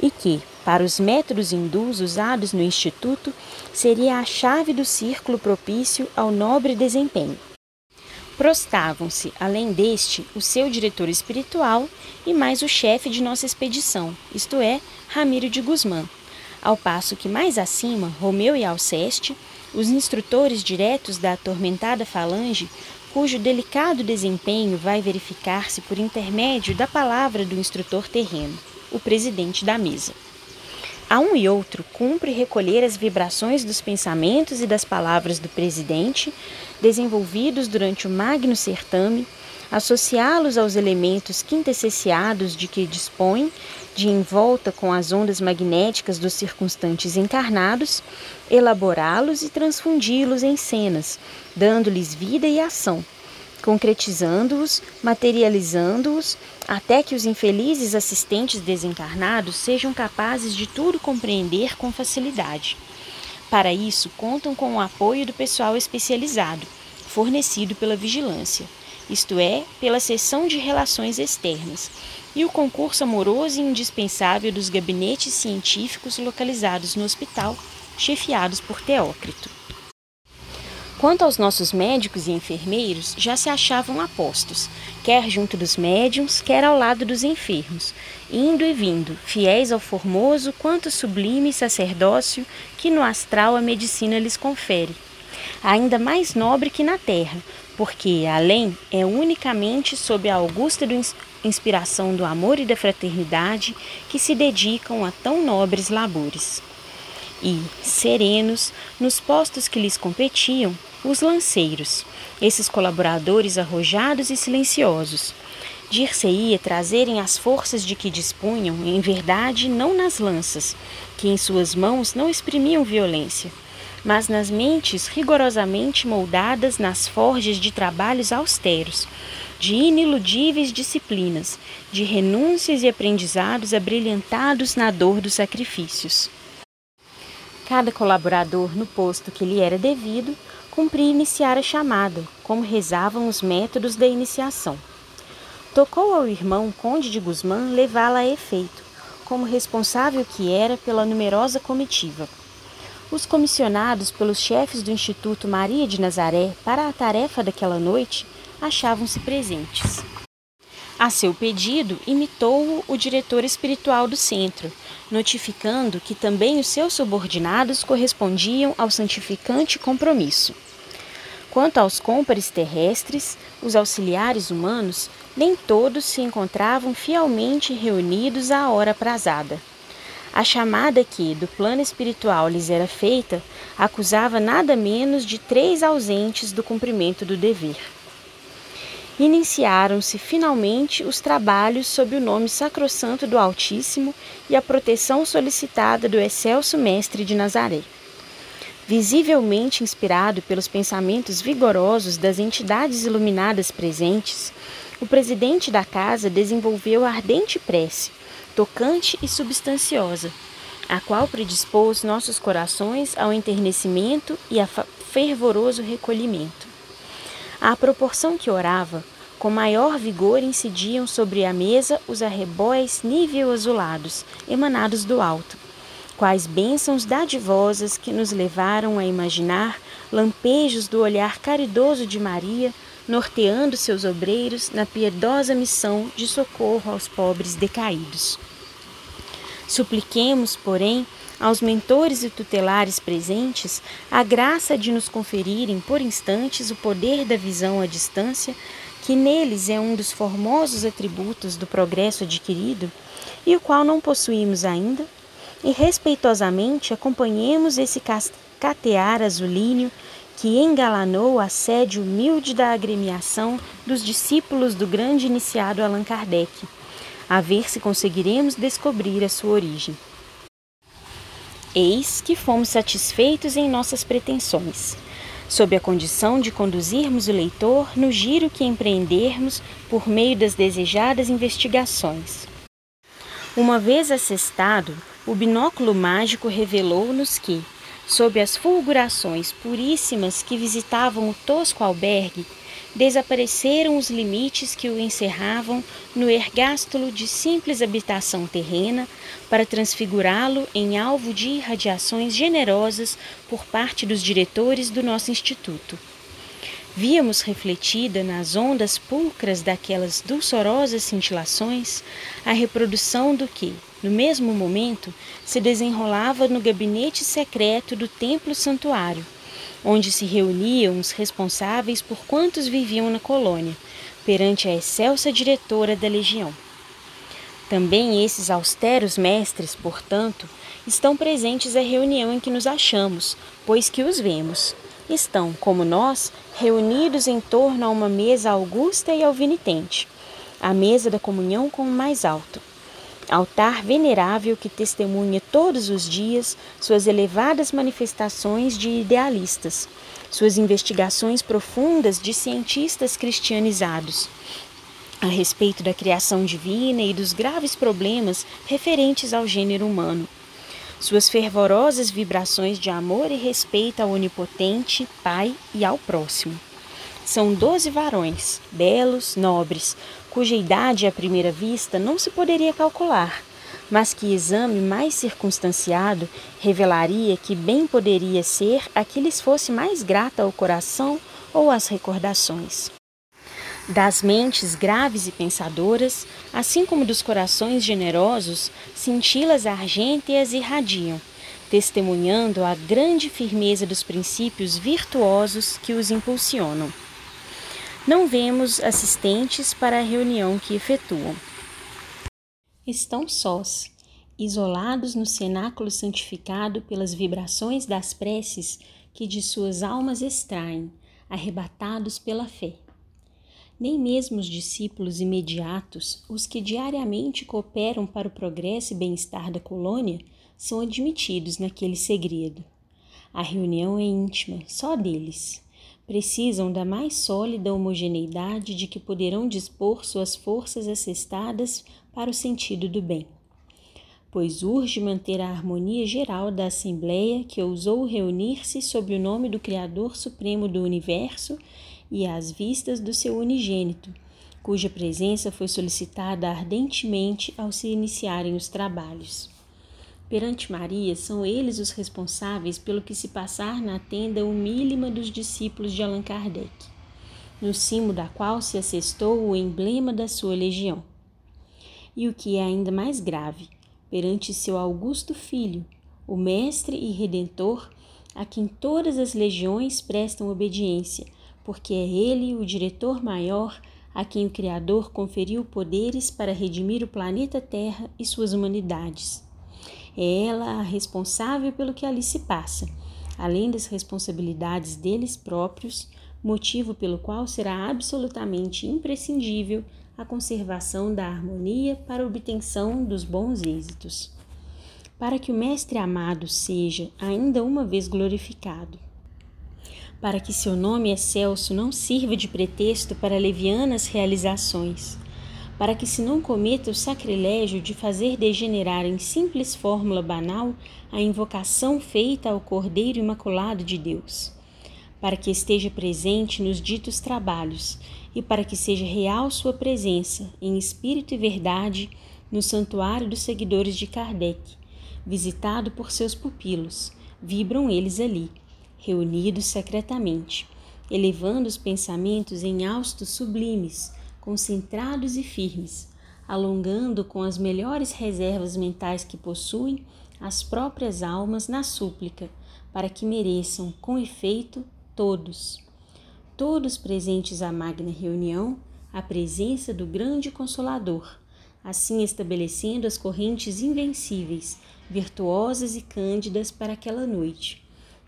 e que, para os métodos hindus usados no Instituto, seria a chave do círculo propício ao nobre desempenho. Prostavam-se, além deste, o seu diretor espiritual e mais o chefe de nossa expedição, isto é, Ramiro de Guzmán, ao passo que mais acima, Romeu e Alceste, os instrutores diretos da atormentada falange, cujo delicado desempenho vai verificar-se por intermédio da palavra do instrutor terreno, o presidente da mesa. A um e outro cumpre recolher as vibrações dos pensamentos e das palavras do presidente, desenvolvidos durante o magno certame, associá-los aos elementos quintessenciados de que dispõe, de envolta com as ondas magnéticas dos circunstantes encarnados, elaborá-los e transfundi-los em cenas, dando-lhes vida e ação, concretizando-os, materializando-os, até que os infelizes assistentes desencarnados sejam capazes de tudo compreender com facilidade. Para isso, contam com o apoio do pessoal especializado, fornecido pela vigilância, isto é, pela seção de relações externas, e o concurso amoroso e indispensável dos gabinetes científicos localizados no hospital chefiados por Teócrito. Quanto aos nossos médicos e enfermeiros, já se achavam apostos, quer junto dos médiums, quer ao lado dos enfermos, indo e vindo, fiéis ao formoso quanto sublime sacerdócio que no astral a medicina lhes confere. Ainda mais nobre que na terra, porque além é unicamente sob a augusta inspiração do amor e da fraternidade que se dedicam a tão nobres labores e, serenos, nos postos que lhes competiam, os lanceiros, esses colaboradores arrojados e silenciosos. Dir-se-ia trazerem as forças de que dispunham, em verdade, não nas lanças, que em suas mãos não exprimiam violência, mas nas mentes rigorosamente moldadas nas forjas de trabalhos austeros, de iniludíveis disciplinas, de renúncias e aprendizados abrilhantados na dor dos sacrifícios. Cada colaborador, no posto que lhe era devido, cumpria iniciar a chamada, como rezavam os métodos da iniciação. Tocou ao irmão Conde de Guzmán levá-la a efeito, como responsável que era pela numerosa comitiva. os comissionados pelos chefes do Instituto Maria de Nazaré para a tarefa daquela noite achavam-se presentes. A seu pedido, imitou-o o diretor espiritual do centro, notificando que também os seus subordinados correspondiam ao santificante compromisso. Quanto aos cômpares terrestres, os auxiliares humanos, nem todos se encontravam fielmente reunidos à hora prazada. A chamada que, do plano espiritual, lhes era feita, acusava nada menos de três ausentes do cumprimento do dever iniciaram-se finalmente os trabalhos sob o nome sacrossanto do Altíssimo e a proteção solicitada do excelso Mestre de Nazaré. Visivelmente inspirado pelos pensamentos vigorosos das entidades iluminadas presentes, o presidente da casa desenvolveu ardente prece, tocante e substanciosa, a qual predispôs nossos corações ao enternecimento e a fervoroso recolhimento. À proporção que orava, com maior vigor incidiam sobre a mesa os arrebóis nível azulados, emanados do alto, quais bênçãos dadivosas que nos levaram a imaginar lampejos do olhar caridoso de Maria, norteando seus obreiros na piedosa missão de socorro aos pobres decaídos. Supliquemos, porém, aos mentores e tutelares presentes a graça de nos conferirem por instantes o poder da visão à distância, que neles é um dos formosos atributos do progresso adquirido e o qual não possuímos ainda, e respeitosamente acompanhemos esse catear azulíneo que engalanou a sede humilde da agremiação dos discípulos do grande iniciado Allan Kardec, a ver se conseguiremos descobrir a sua origem. Eis que fomos satisfeitos em nossas pretensões, sob a condição de conduzirmos o leitor no giro que empreendermos por meio das desejadas investigações. Uma vez assestado, o binóculo mágico revelou-nos que, sob as fulgurações puríssimas que visitavam o tosco albergue, desapareceram os limites que o encerravam no ergástulo de simples habitação terrena para transfigurá-lo em alvo de irradiações generosas por parte dos diretores do nosso instituto. Víamos refletida nas ondas pulcras daquelas dulçorosas cintilações a reprodução do que, no mesmo momento, se desenrolava no gabinete secreto do templo santuário, onde se reuniam os responsáveis por quantos viviam na colônia, perante a excelsa diretora da legião. Também esses austeros mestres, portanto, estão presentes à reunião em que nos achamos, pois que os vemos. Estão, como nós, reunidos em torno a uma mesa augusta e alvinitente, a mesa da comunhão com o mais alto altar venerável que testemunha todos os dias suas elevadas manifestações de idealistas, suas investigações profundas de cientistas cristianizados a respeito da criação divina e dos graves problemas referentes ao gênero humano. Suas fervorosas vibrações de amor e respeito ao onipotente Pai e ao próximo. São doze varões, belos, nobres, cuja idade à primeira vista não se poderia calcular, mas que exame mais circunstanciado revelaria que bem poderia ser a que lhes fosse mais grata ao coração ou às recordações. Das mentes graves e pensadoras, assim como dos corações generosos, cintilas argênteas irradiam, testemunhando a grande firmeza dos princípios virtuosos que os impulsionam não vemos assistentes para a reunião que efetuam. Estão sós, isolados no cenáculo santificado pelas vibrações das preces que de suas almas extraem, arrebatados pela fé. Nem mesmo os discípulos imediatos, os que diariamente cooperam para o progresso e bem-estar da colônia, são admitidos naquele segredo. A reunião é íntima, só deles precisam da mais sólida homogeneidade de que poderão dispor suas forças assestadas para o sentido do bem. Pois urge manter a harmonia geral da Assembleia que ousou reunir-se sob o nome do Criador Supremo do Universo e às vistas do seu unigênito, cuja presença foi solicitada ardentemente ao se iniciarem os trabalhos. Perante Maria, são eles os responsáveis pelo que se passar na tenda humílima dos discípulos de Allan Kardec, no cimo da qual se assestou o emblema da sua legião. E o que é ainda mais grave, perante seu augusto filho, o Mestre e Redentor, a quem todas as legiões prestam obediência, porque é ele o diretor maior a quem o Criador conferiu poderes para redimir o planeta Terra e suas humanidades. É ela a responsável pelo que ali se passa, além das responsabilidades deles próprios, motivo pelo qual será absolutamente imprescindível a conservação da harmonia para a obtenção dos bons êxitos. Para que o Mestre amado seja ainda uma vez glorificado, para que seu nome excelso não sirva de pretexto para levianas realizações, para que se não cometa o sacrilégio de fazer degenerar em simples fórmula banal a invocação feita ao Cordeiro Imaculado de Deus, para que esteja presente nos ditos trabalhos e para que seja real sua presença, em espírito e verdade, no santuário dos seguidores de Kardec, visitado por seus pupilos, vibram eles ali reunidos secretamente, elevando os pensamentos em haustos sublimes, concentrados e firmes, alongando com as melhores reservas mentais que possuem as próprias almas na súplica, para que mereçam, com efeito, todos, todos presentes à magna reunião, a presença do grande Consolador, assim estabelecendo as correntes invencíveis, virtuosas e cândidas para aquela noite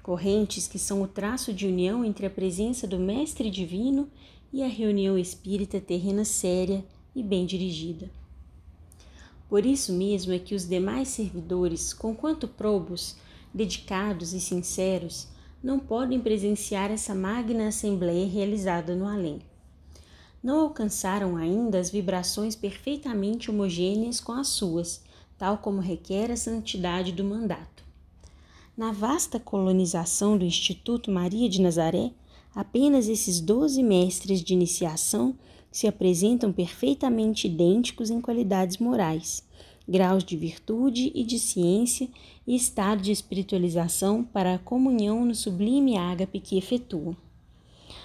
correntes que são o traço de união entre a presença do Mestre Divino e a reunião espírita terrena séria e bem dirigida. Por isso mesmo é que os demais servidores, conquanto probos, dedicados e sinceros, não podem presenciar essa magna assembleia realizada no além. Não alcançaram ainda as vibrações perfeitamente homogêneas com as suas, tal como requer a santidade do mandato. Na vasta colonização do Instituto Maria de Nazaré, apenas esses doze mestres de iniciação se apresentam perfeitamente idênticos em qualidades morais, graus de virtude e de ciência e estado de espiritualização para a comunhão no sublime ágape que efetuam.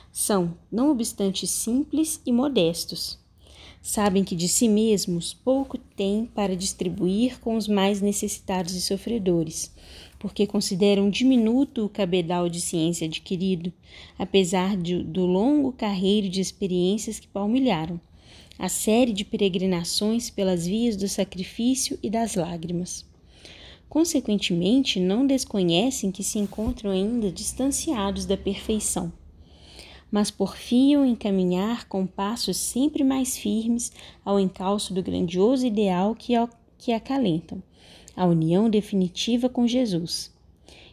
São, não obstante, simples e modestos. Sabem que de si mesmos pouco têm para distribuir com os mais necessitados e sofredores porque consideram diminuto o cabedal de ciência adquirido, apesar de, do longo carreiro de experiências que palmilharam, a série de peregrinações pelas vias do sacrifício e das lágrimas. Consequentemente, não desconhecem que se encontram ainda distanciados da perfeição, mas porfiam em caminhar com passos sempre mais firmes ao encalço do grandioso ideal que, que acalentam a união definitiva com Jesus,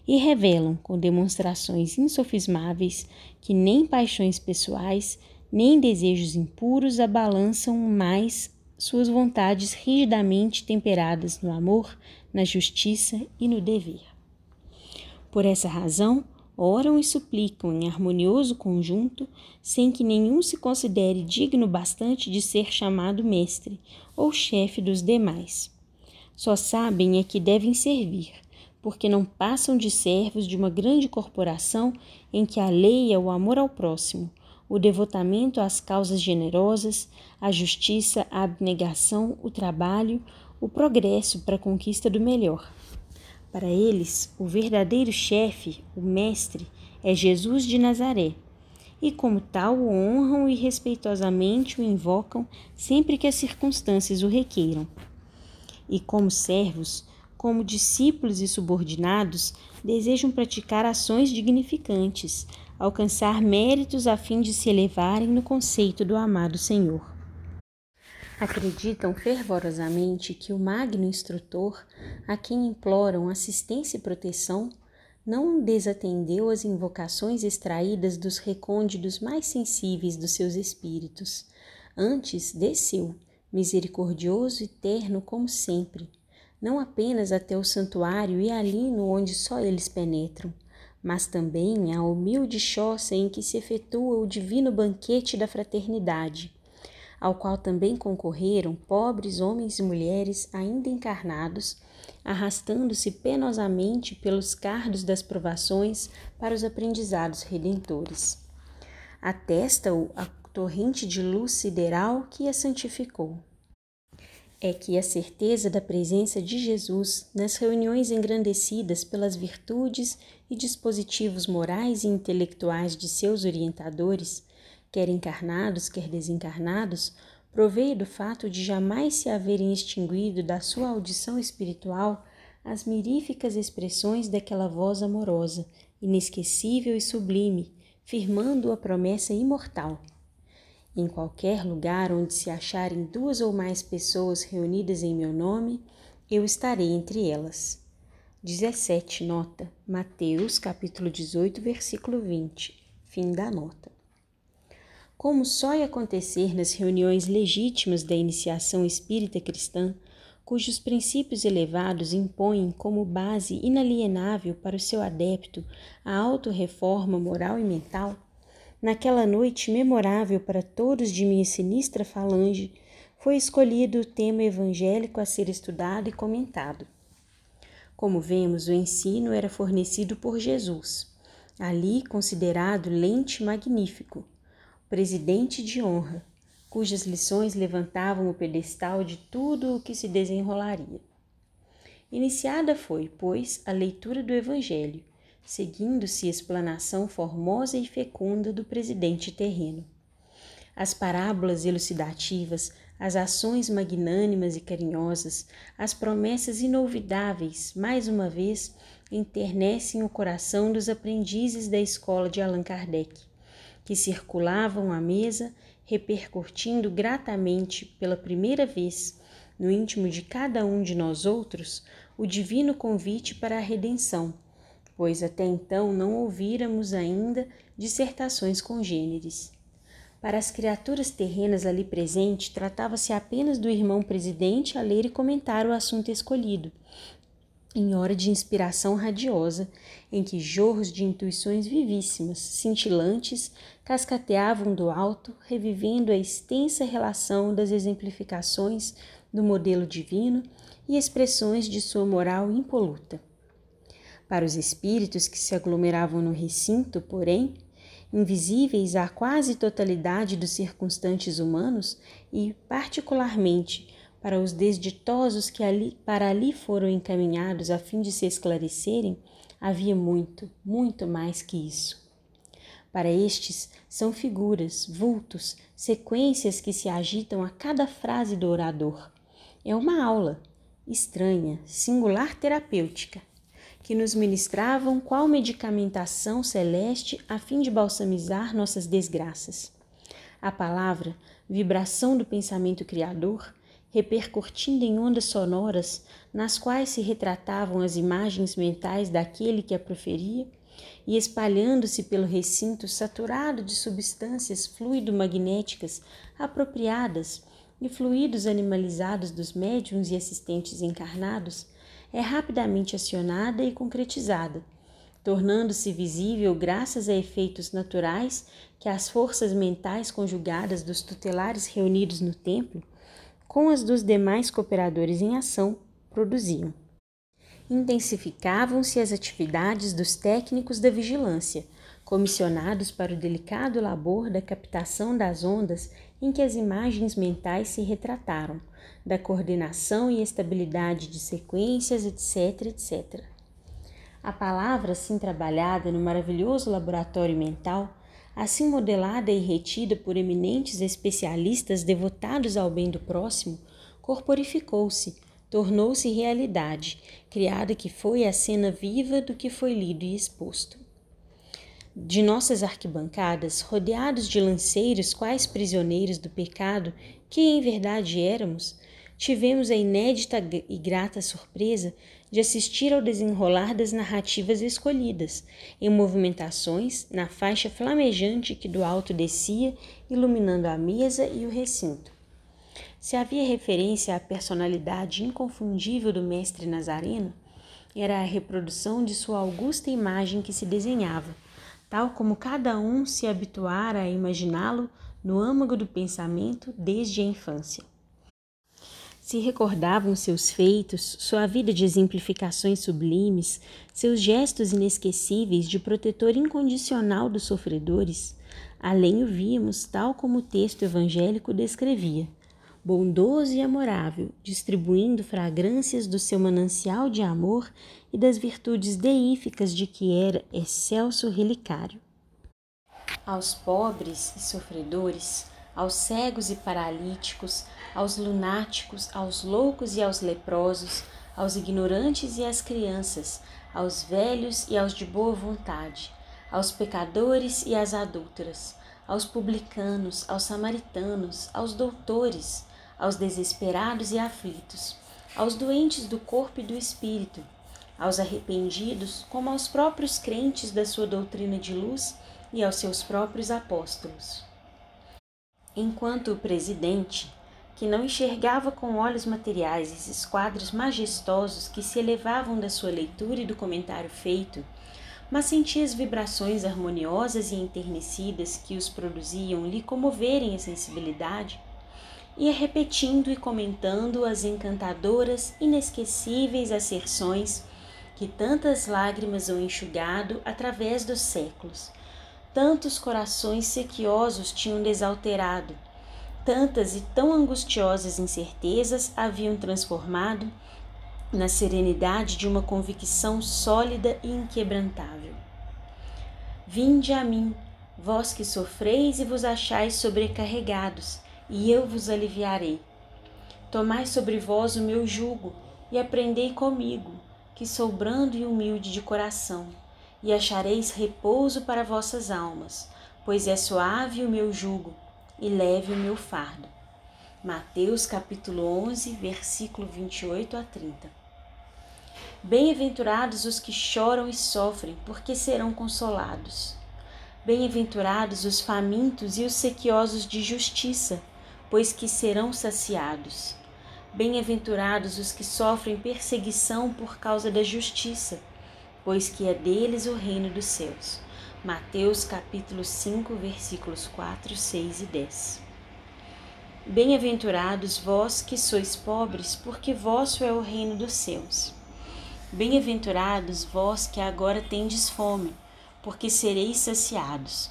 e revelam com demonstrações insofismáveis que nem paixões pessoais, nem desejos impuros abalançam mais suas vontades rigidamente temperadas no amor, na justiça e no dever. Por essa razão, oram e suplicam em harmonioso conjunto, sem que nenhum se considere digno bastante de ser chamado mestre ou chefe dos demais. Só sabem é que devem servir, porque não passam de servos de uma grande corporação em que a lei é o amor ao próximo, o devotamento às causas generosas, a justiça, a abnegação, o trabalho, o progresso para a conquista do melhor. Para eles, o verdadeiro chefe, o mestre, é Jesus de Nazaré, e como tal o honram e respeitosamente o invocam sempre que as circunstâncias o requeiram e, como servos, como discípulos e subordinados, desejam praticar ações dignificantes, alcançar méritos a fim de se elevarem no conceito do amado Senhor. Acreditam fervorosamente que o magno instrutor, a quem imploram assistência e proteção, não desatendeu as invocações extraídas dos recônditos mais sensíveis dos seus espíritos. Antes, desceu misericordioso e terno como sempre, não apenas até o santuário e ali no onde só eles penetram, mas também à humilde choça em que se efetua o divino banquete da fraternidade, ao qual também concorreram pobres homens e mulheres ainda encarnados, arrastando-se penosamente pelos cardos das provações para os aprendizados redentores. Atesta-o a torrente de luz sideral que a santificou. É que a certeza da presença de Jesus nas reuniões engrandecidas pelas virtudes e dispositivos morais e intelectuais de seus orientadores, quer encarnados, quer desencarnados, proveio do fato de jamais se haverem extinguido da sua audição espiritual as miríficas expressões daquela voz amorosa, inesquecível e sublime, firmando a promessa imortal. Em qualquer lugar onde se acharem duas ou mais pessoas reunidas em meu nome, eu estarei entre elas. 17 nota. Mateus capítulo 18 versículo 20 fim da nota. Como só ia acontecer nas reuniões legítimas da iniciação espírita cristã, cujos princípios elevados impõem como base inalienável para o seu adepto a autorreforma moral e mental, naquela noite memorável para todos de minha sinistra falange, foi escolhido o tema evangélico a ser estudado e comentado. Como vemos, o ensino era fornecido por Jesus, ali considerado lente magnífico, presidente de honra, cujas lições levantavam o pedestal de tudo o que se desenrolaria. Iniciada foi, pois, a leitura do Evangelho, seguindo-se explanação formosa e fecunda do presidente terreno. As parábolas elucidativas, as ações magnânimas e carinhosas, as promessas inolvidáveis, mais uma vez, enternecem o coração dos aprendizes da escola de Allan Kardec que circulavam à mesa, repercutindo gratamente pela primeira vez no íntimo de cada um de nós outros o divino convite para a redenção, pois até então não ouvíramos ainda dissertações congêneres. Para as criaturas terrenas ali presentes, tratava-se apenas do irmão presidente a ler e comentar o assunto escolhido, em hora de inspiração radiosa, em que jorros de intuições vivíssimas, cintilantes, cascateavam do alto, revivendo a extensa relação das exemplificações do modelo divino e expressões de sua moral impoluta. Para os espíritos que se aglomeravam no recinto, porém, invisíveis à quase totalidade dos circunstantes humanos e, particularmente, para os desditosos que ali, para ali foram encaminhados a fim de se esclarecerem, havia muito, muito mais que isso. Para estes, são figuras, vultos, sequências que se agitam a cada frase do orador. É uma aula, estranha, singular terapêutica, que nos ministravam qual medicamentação celeste a fim de balsamizar nossas desgraças. A palavra, vibração do pensamento criador, repercutindo em ondas sonoras nas quais se retratavam as imagens mentais daquele que a proferia e espalhando-se pelo recinto saturado de substâncias fluido-magnéticas apropriadas e fluidos animalizados dos médiums e assistentes encarnados, é rapidamente acionada e concretizada, tornando-se visível graças a efeitos naturais que as forças mentais conjugadas dos tutelares reunidos no templo com as dos demais cooperadores em ação, produziam. Intensificavam-se as atividades dos técnicos da vigilância, comissionados para o delicado labor da captação das ondas em que as imagens mentais se retrataram, da coordenação e estabilidade de sequências, etc, etc. A palavra assim trabalhada no maravilhoso laboratório mental assim modelada e retida por eminentes especialistas devotados ao bem do próximo, corporificou-se, tornou-se realidade, criada que foi a cena viva do que foi lido e exposto. De nossas arquibancadas, rodeados de lanceiros quais prisioneiros do pecado, que em verdade éramos, tivemos a inédita e grata surpresa de assistir ao desenrolar das narrativas escolhidas, em movimentações na faixa flamejante que do alto descia, iluminando a mesa e o recinto. Se havia referência à personalidade inconfundível do mestre Nazareno, era a reprodução de sua augusta imagem que se desenhava, tal como cada um se habituara a imaginá-lo no âmago do pensamento desde a infância. se recordavam seus feitos, sua vida de exemplificações sublimes, seus gestos inesquecíveis de protetor incondicional dos sofredores, além o víamos tal como o texto evangélico descrevia, bondoso e amorável, distribuindo fragrâncias do seu manancial de amor e das virtudes deíficas de que era excelso relicário. Aos pobres e sofredores, aos cegos e paralíticos, aos lunáticos, aos loucos e aos leprosos, aos ignorantes e às crianças, aos velhos e aos de boa vontade, aos pecadores e às adúlteras, aos publicanos, aos samaritanos, aos doutores, aos desesperados e aflitos, aos doentes do corpo e do espírito, aos arrependidos, como aos próprios crentes da sua doutrina de luz e aos seus próprios apóstolos. Enquanto o presidente, que não enxergava com olhos materiais esses quadros majestosos que se elevavam da sua leitura e do comentário feito, mas sentia as vibrações harmoniosas e enternecidas que os produziam lhe comoverem a sensibilidade, ia repetindo e comentando as encantadoras, inesquecíveis asserções que tantas lágrimas o enxugado através dos séculos tantos corações sequiosos tinham desalterado, tantas e tão angustiosas incertezas haviam transformado na serenidade de uma convicção sólida e inquebrantável. Vinde a mim, vós que sofreis e vos achais sobrecarregados, e eu vos aliviarei. Tomai sobre vós o meu jugo e aprendei comigo, que sou brando e humilde de coração e achareis repouso para vossas almas, pois é suave o meu jugo e leve o meu fardo. Mateus capítulo 11, versículo 28 a 30. Bem-aventurados os que choram e sofrem, porque serão consolados. Bem-aventurados os famintos e os sequiosos de justiça, pois que serão saciados. Bem-aventurados os que sofrem perseguição por causa da justiça, pois que é deles o reino dos céus. Mateus capítulo 5, versículos 4, 6 e 10. Bem-aventurados vós que sois pobres, porque vosso é o reino dos céus. Bem-aventurados vós que agora tendes fome, porque sereis saciados.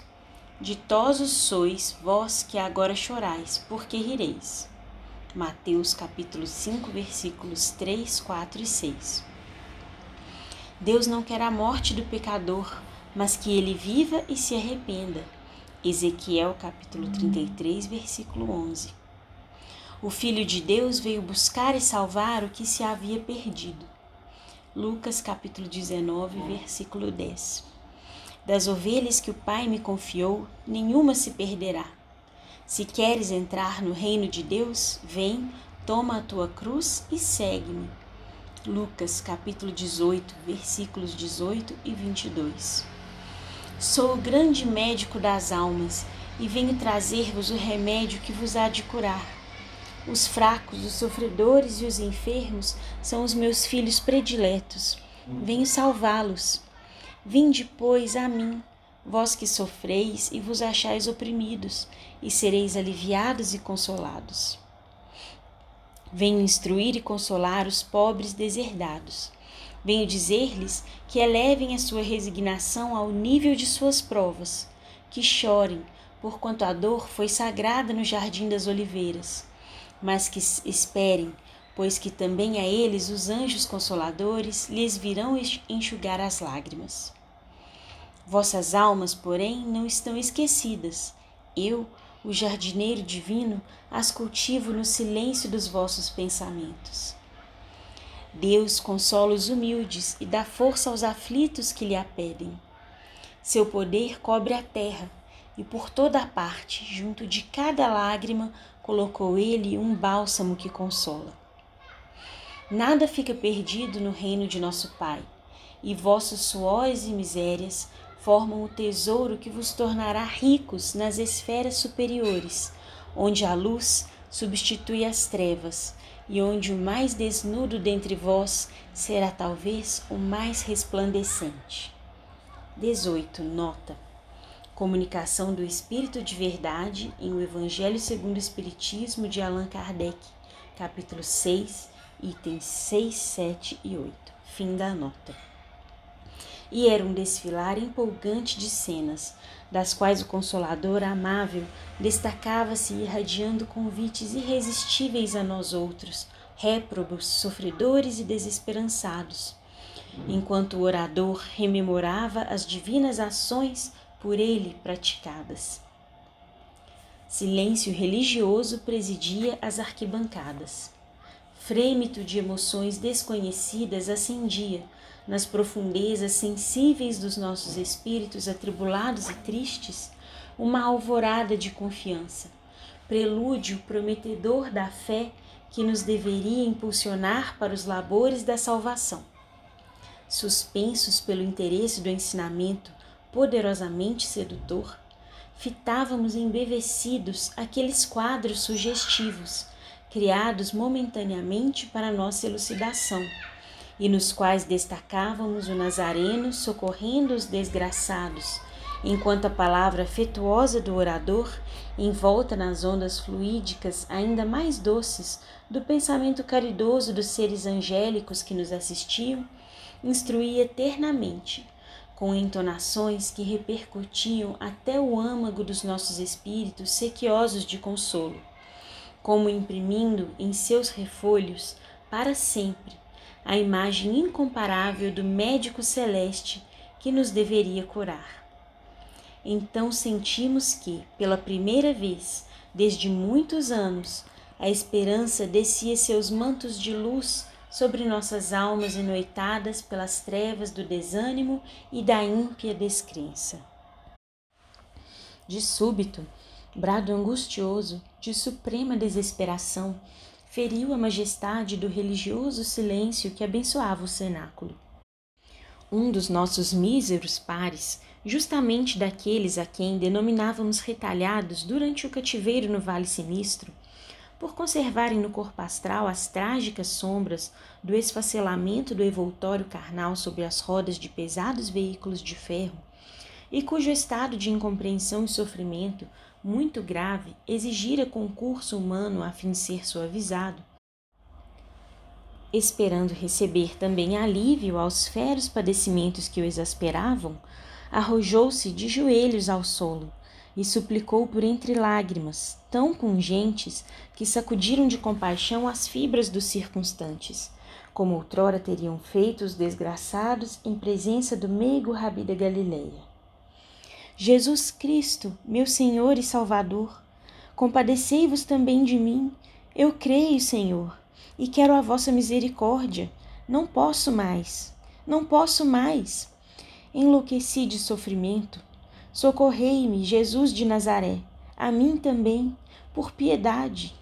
Ditosos sois vós que agora chorais, porque rireis. Mateus capítulo 5, versículos 3, 4 e 6. Deus não quer a morte do pecador, mas que ele viva e se arrependa. Ezequiel capítulo 33, versículo 11. O Filho de Deus veio buscar e salvar o que se havia perdido. Lucas capítulo 19, versículo 10. Das ovelhas que o Pai me confiou, nenhuma se perderá. Se queres entrar no reino de Deus, vem, toma a tua cruz e segue-me. Lucas capítulo 18, versículos 18 e 22. Sou o grande médico das almas e venho trazer-vos o remédio que vos há de curar. Os fracos, os sofredores e os enfermos são os meus filhos prediletos. Venho salvá-los. Vinde, pois, a mim, vós que sofreis e vos achais oprimidos, e sereis aliviados e consolados. Venho instruir e consolar os pobres deserdados. Venho dizer-lhes que elevem a sua resignação ao nível de suas provas, que chorem, porquanto a dor foi sagrada no jardim das oliveiras, mas que esperem, pois que também a eles os anjos consoladores lhes virão enxugar as lágrimas. Vossas almas, porém, não estão esquecidas. Eu, o jardineiro divino, as cultivo no silêncio dos vossos pensamentos. Deus consola os humildes e dá força aos aflitos que lhe a pedem. Seu poder cobre a terra, e por toda a parte, junto de cada lágrima, colocou ele um bálsamo que consola. Nada fica perdido no reino de nosso Pai, e vossos suores e misérias formam o tesouro que vos tornará ricos nas esferas superiores, onde a luz substitui as trevas e onde o mais desnudo dentre vós será talvez o mais resplandecente. 18. Nota. Comunicação do Espírito de Verdade em O Evangelho segundo o Espiritismo de Allan Kardec, capítulo 6, itens 6, 7 e 8. Fim da nota. E era um desfilar empolgante de cenas, das quais o Consolador amável destacava-se irradiando convites irresistíveis a nós outros, réprobos, sofredores e desesperançados, enquanto o orador rememorava as divinas ações por ele praticadas. Silêncio religioso presidia as arquibancadas. Frêmito de emoções desconhecidas ascendia nas profundezas sensíveis dos nossos espíritos atribulados e tristes uma alvorada de confiança, prelúdio prometedor da fé que nos deveria impulsionar para os labores da salvação. Suspensos pelo interesse do ensinamento poderosamente sedutor, fitávamos embevecidos aqueles quadros sugestivos, criados momentaneamente para nossa elucidação, e nos quais destacávamos o Nazareno socorrendo os desgraçados, enquanto a palavra afetuosa do orador, envolta nas ondas fluídicas ainda mais doces do pensamento caridoso dos seres angélicos que nos assistiam, instruía eternamente com entonações que repercutiam até o âmago dos nossos espíritos sequiosos de consolo, como imprimindo em seus refolhos, para sempre, a imagem incomparável do médico celeste que nos deveria curar. Então sentimos que, pela primeira vez, desde muitos anos, a esperança descia seus mantos de luz sobre nossas almas enoitadas pelas trevas do desânimo e da ímpia descrença. De súbito, brado angustioso, de suprema desesperação, feriu a majestade do religioso silêncio que abençoava o cenáculo. Um dos nossos míseros pares, justamente daqueles a quem denominávamos retalhados durante o cativeiro no Vale Sinistro, por conservarem no corpo astral as trágicas sombras do esfacelamento do evoltório carnal sobre as rodas de pesados veículos de ferro, e cujo estado de incompreensão e sofrimento muito grave exigira concurso humano a fim de ser suavizado, esperando receber também alívio aos feros padecimentos que o exasperavam, arrojou-se de joelhos ao solo e suplicou por entre lágrimas, tão pungentes que sacudiram de compaixão as fibras dos circunstantes, como outrora teriam feito os desgraçados em presença do meigo Rabi da Galileia. Jesus Cristo, meu Senhor e Salvador, compadecei-vos também de mim. Eu creio, Senhor, e quero a vossa misericórdia. Não posso mais, não posso mais. Enlouqueci de sofrimento, Socorrei-me, Jesus de Nazaré, a mim também, por piedade.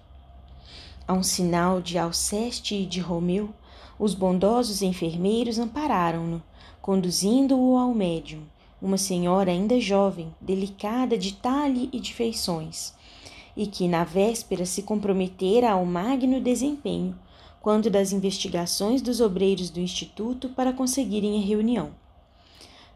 A um sinal de Alceste e de Romeu, os bondosos enfermeiros ampararam-no, conduzindo-o ao médium, uma senhora ainda jovem, delicada de talhe e de feições, e que na véspera se comprometera ao magno desempenho, quando das investigações dos obreiros do Instituto para conseguirem a reunião.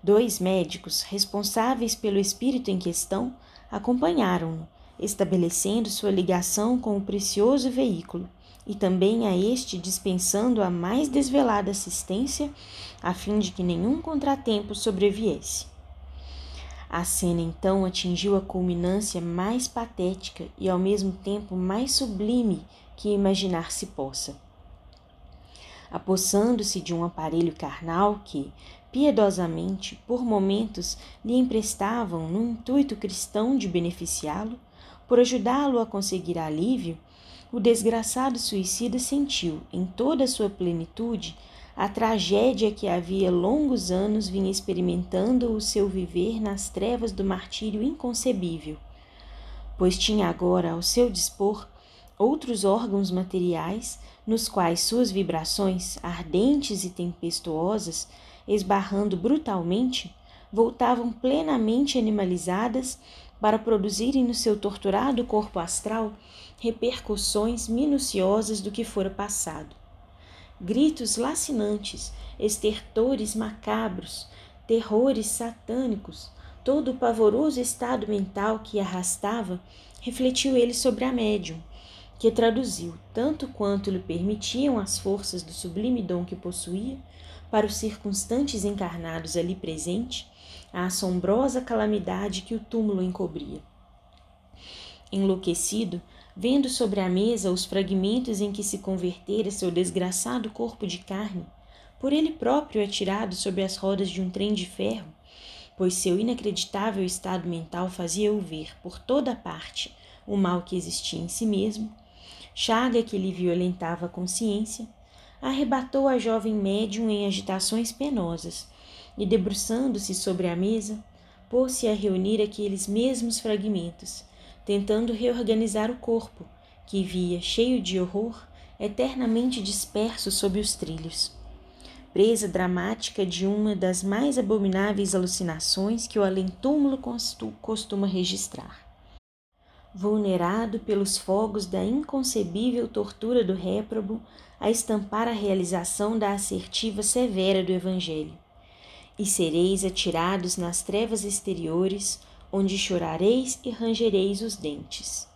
Dois médicos responsáveis pelo espírito em questão acompanharam-no, estabelecendo sua ligação com o precioso veículo e também a este dispensando a mais desvelada assistência a fim de que nenhum contratempo sobreviesse. A cena então atingiu a culminância mais patética e ao mesmo tempo mais sublime que imaginar se possa. Apossando-se de um aparelho carnal que, piedosamente, por momentos, lhe emprestavam no intuito cristão de beneficiá-lo, por ajudá-lo a conseguir alívio, o desgraçado suicida sentiu, em toda a sua plenitude, a tragédia que havia longos anos vinha experimentando o seu viver nas trevas do martírio inconcebível, pois tinha agora ao seu dispor outros órgãos materiais nos quais suas vibrações, ardentes e tempestuosas, esbarrando brutalmente, voltavam plenamente animalizadas para produzirem no seu torturado corpo astral repercussões minuciosas do que fora passado. Gritos lacinantes, estertores macabros, terrores satânicos, todo o pavoroso estado mental que arrastava, refletiu ele sobre a médium, que traduziu, tanto quanto lhe permitiam as forças do sublime dom que possuía, para os circunstantes encarnados ali presente, a assombrosa calamidade que o túmulo encobria. Enlouquecido, vendo sobre a mesa os fragmentos em que se convertera seu desgraçado corpo de carne, por ele próprio atirado sob as rodas de um trem de ferro, pois seu inacreditável estado mental fazia-o ver por toda parte o mal que existia em si mesmo, chaga que lhe violentava a consciência, arrebatou a jovem médium em agitações penosas e, debruçando-se sobre a mesa, pôs-se a reunir aqueles mesmos fragmentos, tentando reorganizar o corpo, que via, cheio de horror, eternamente disperso sob os trilhos. Presa dramática de uma das mais abomináveis alucinações que o além-túmulo costuma registrar. Vulnerado pelos fogos da inconcebível tortura do réprobo, a estampar a realização da assertiva severa do Evangelho. E sereis atirados nas trevas exteriores, onde chorareis e rangereis os dentes.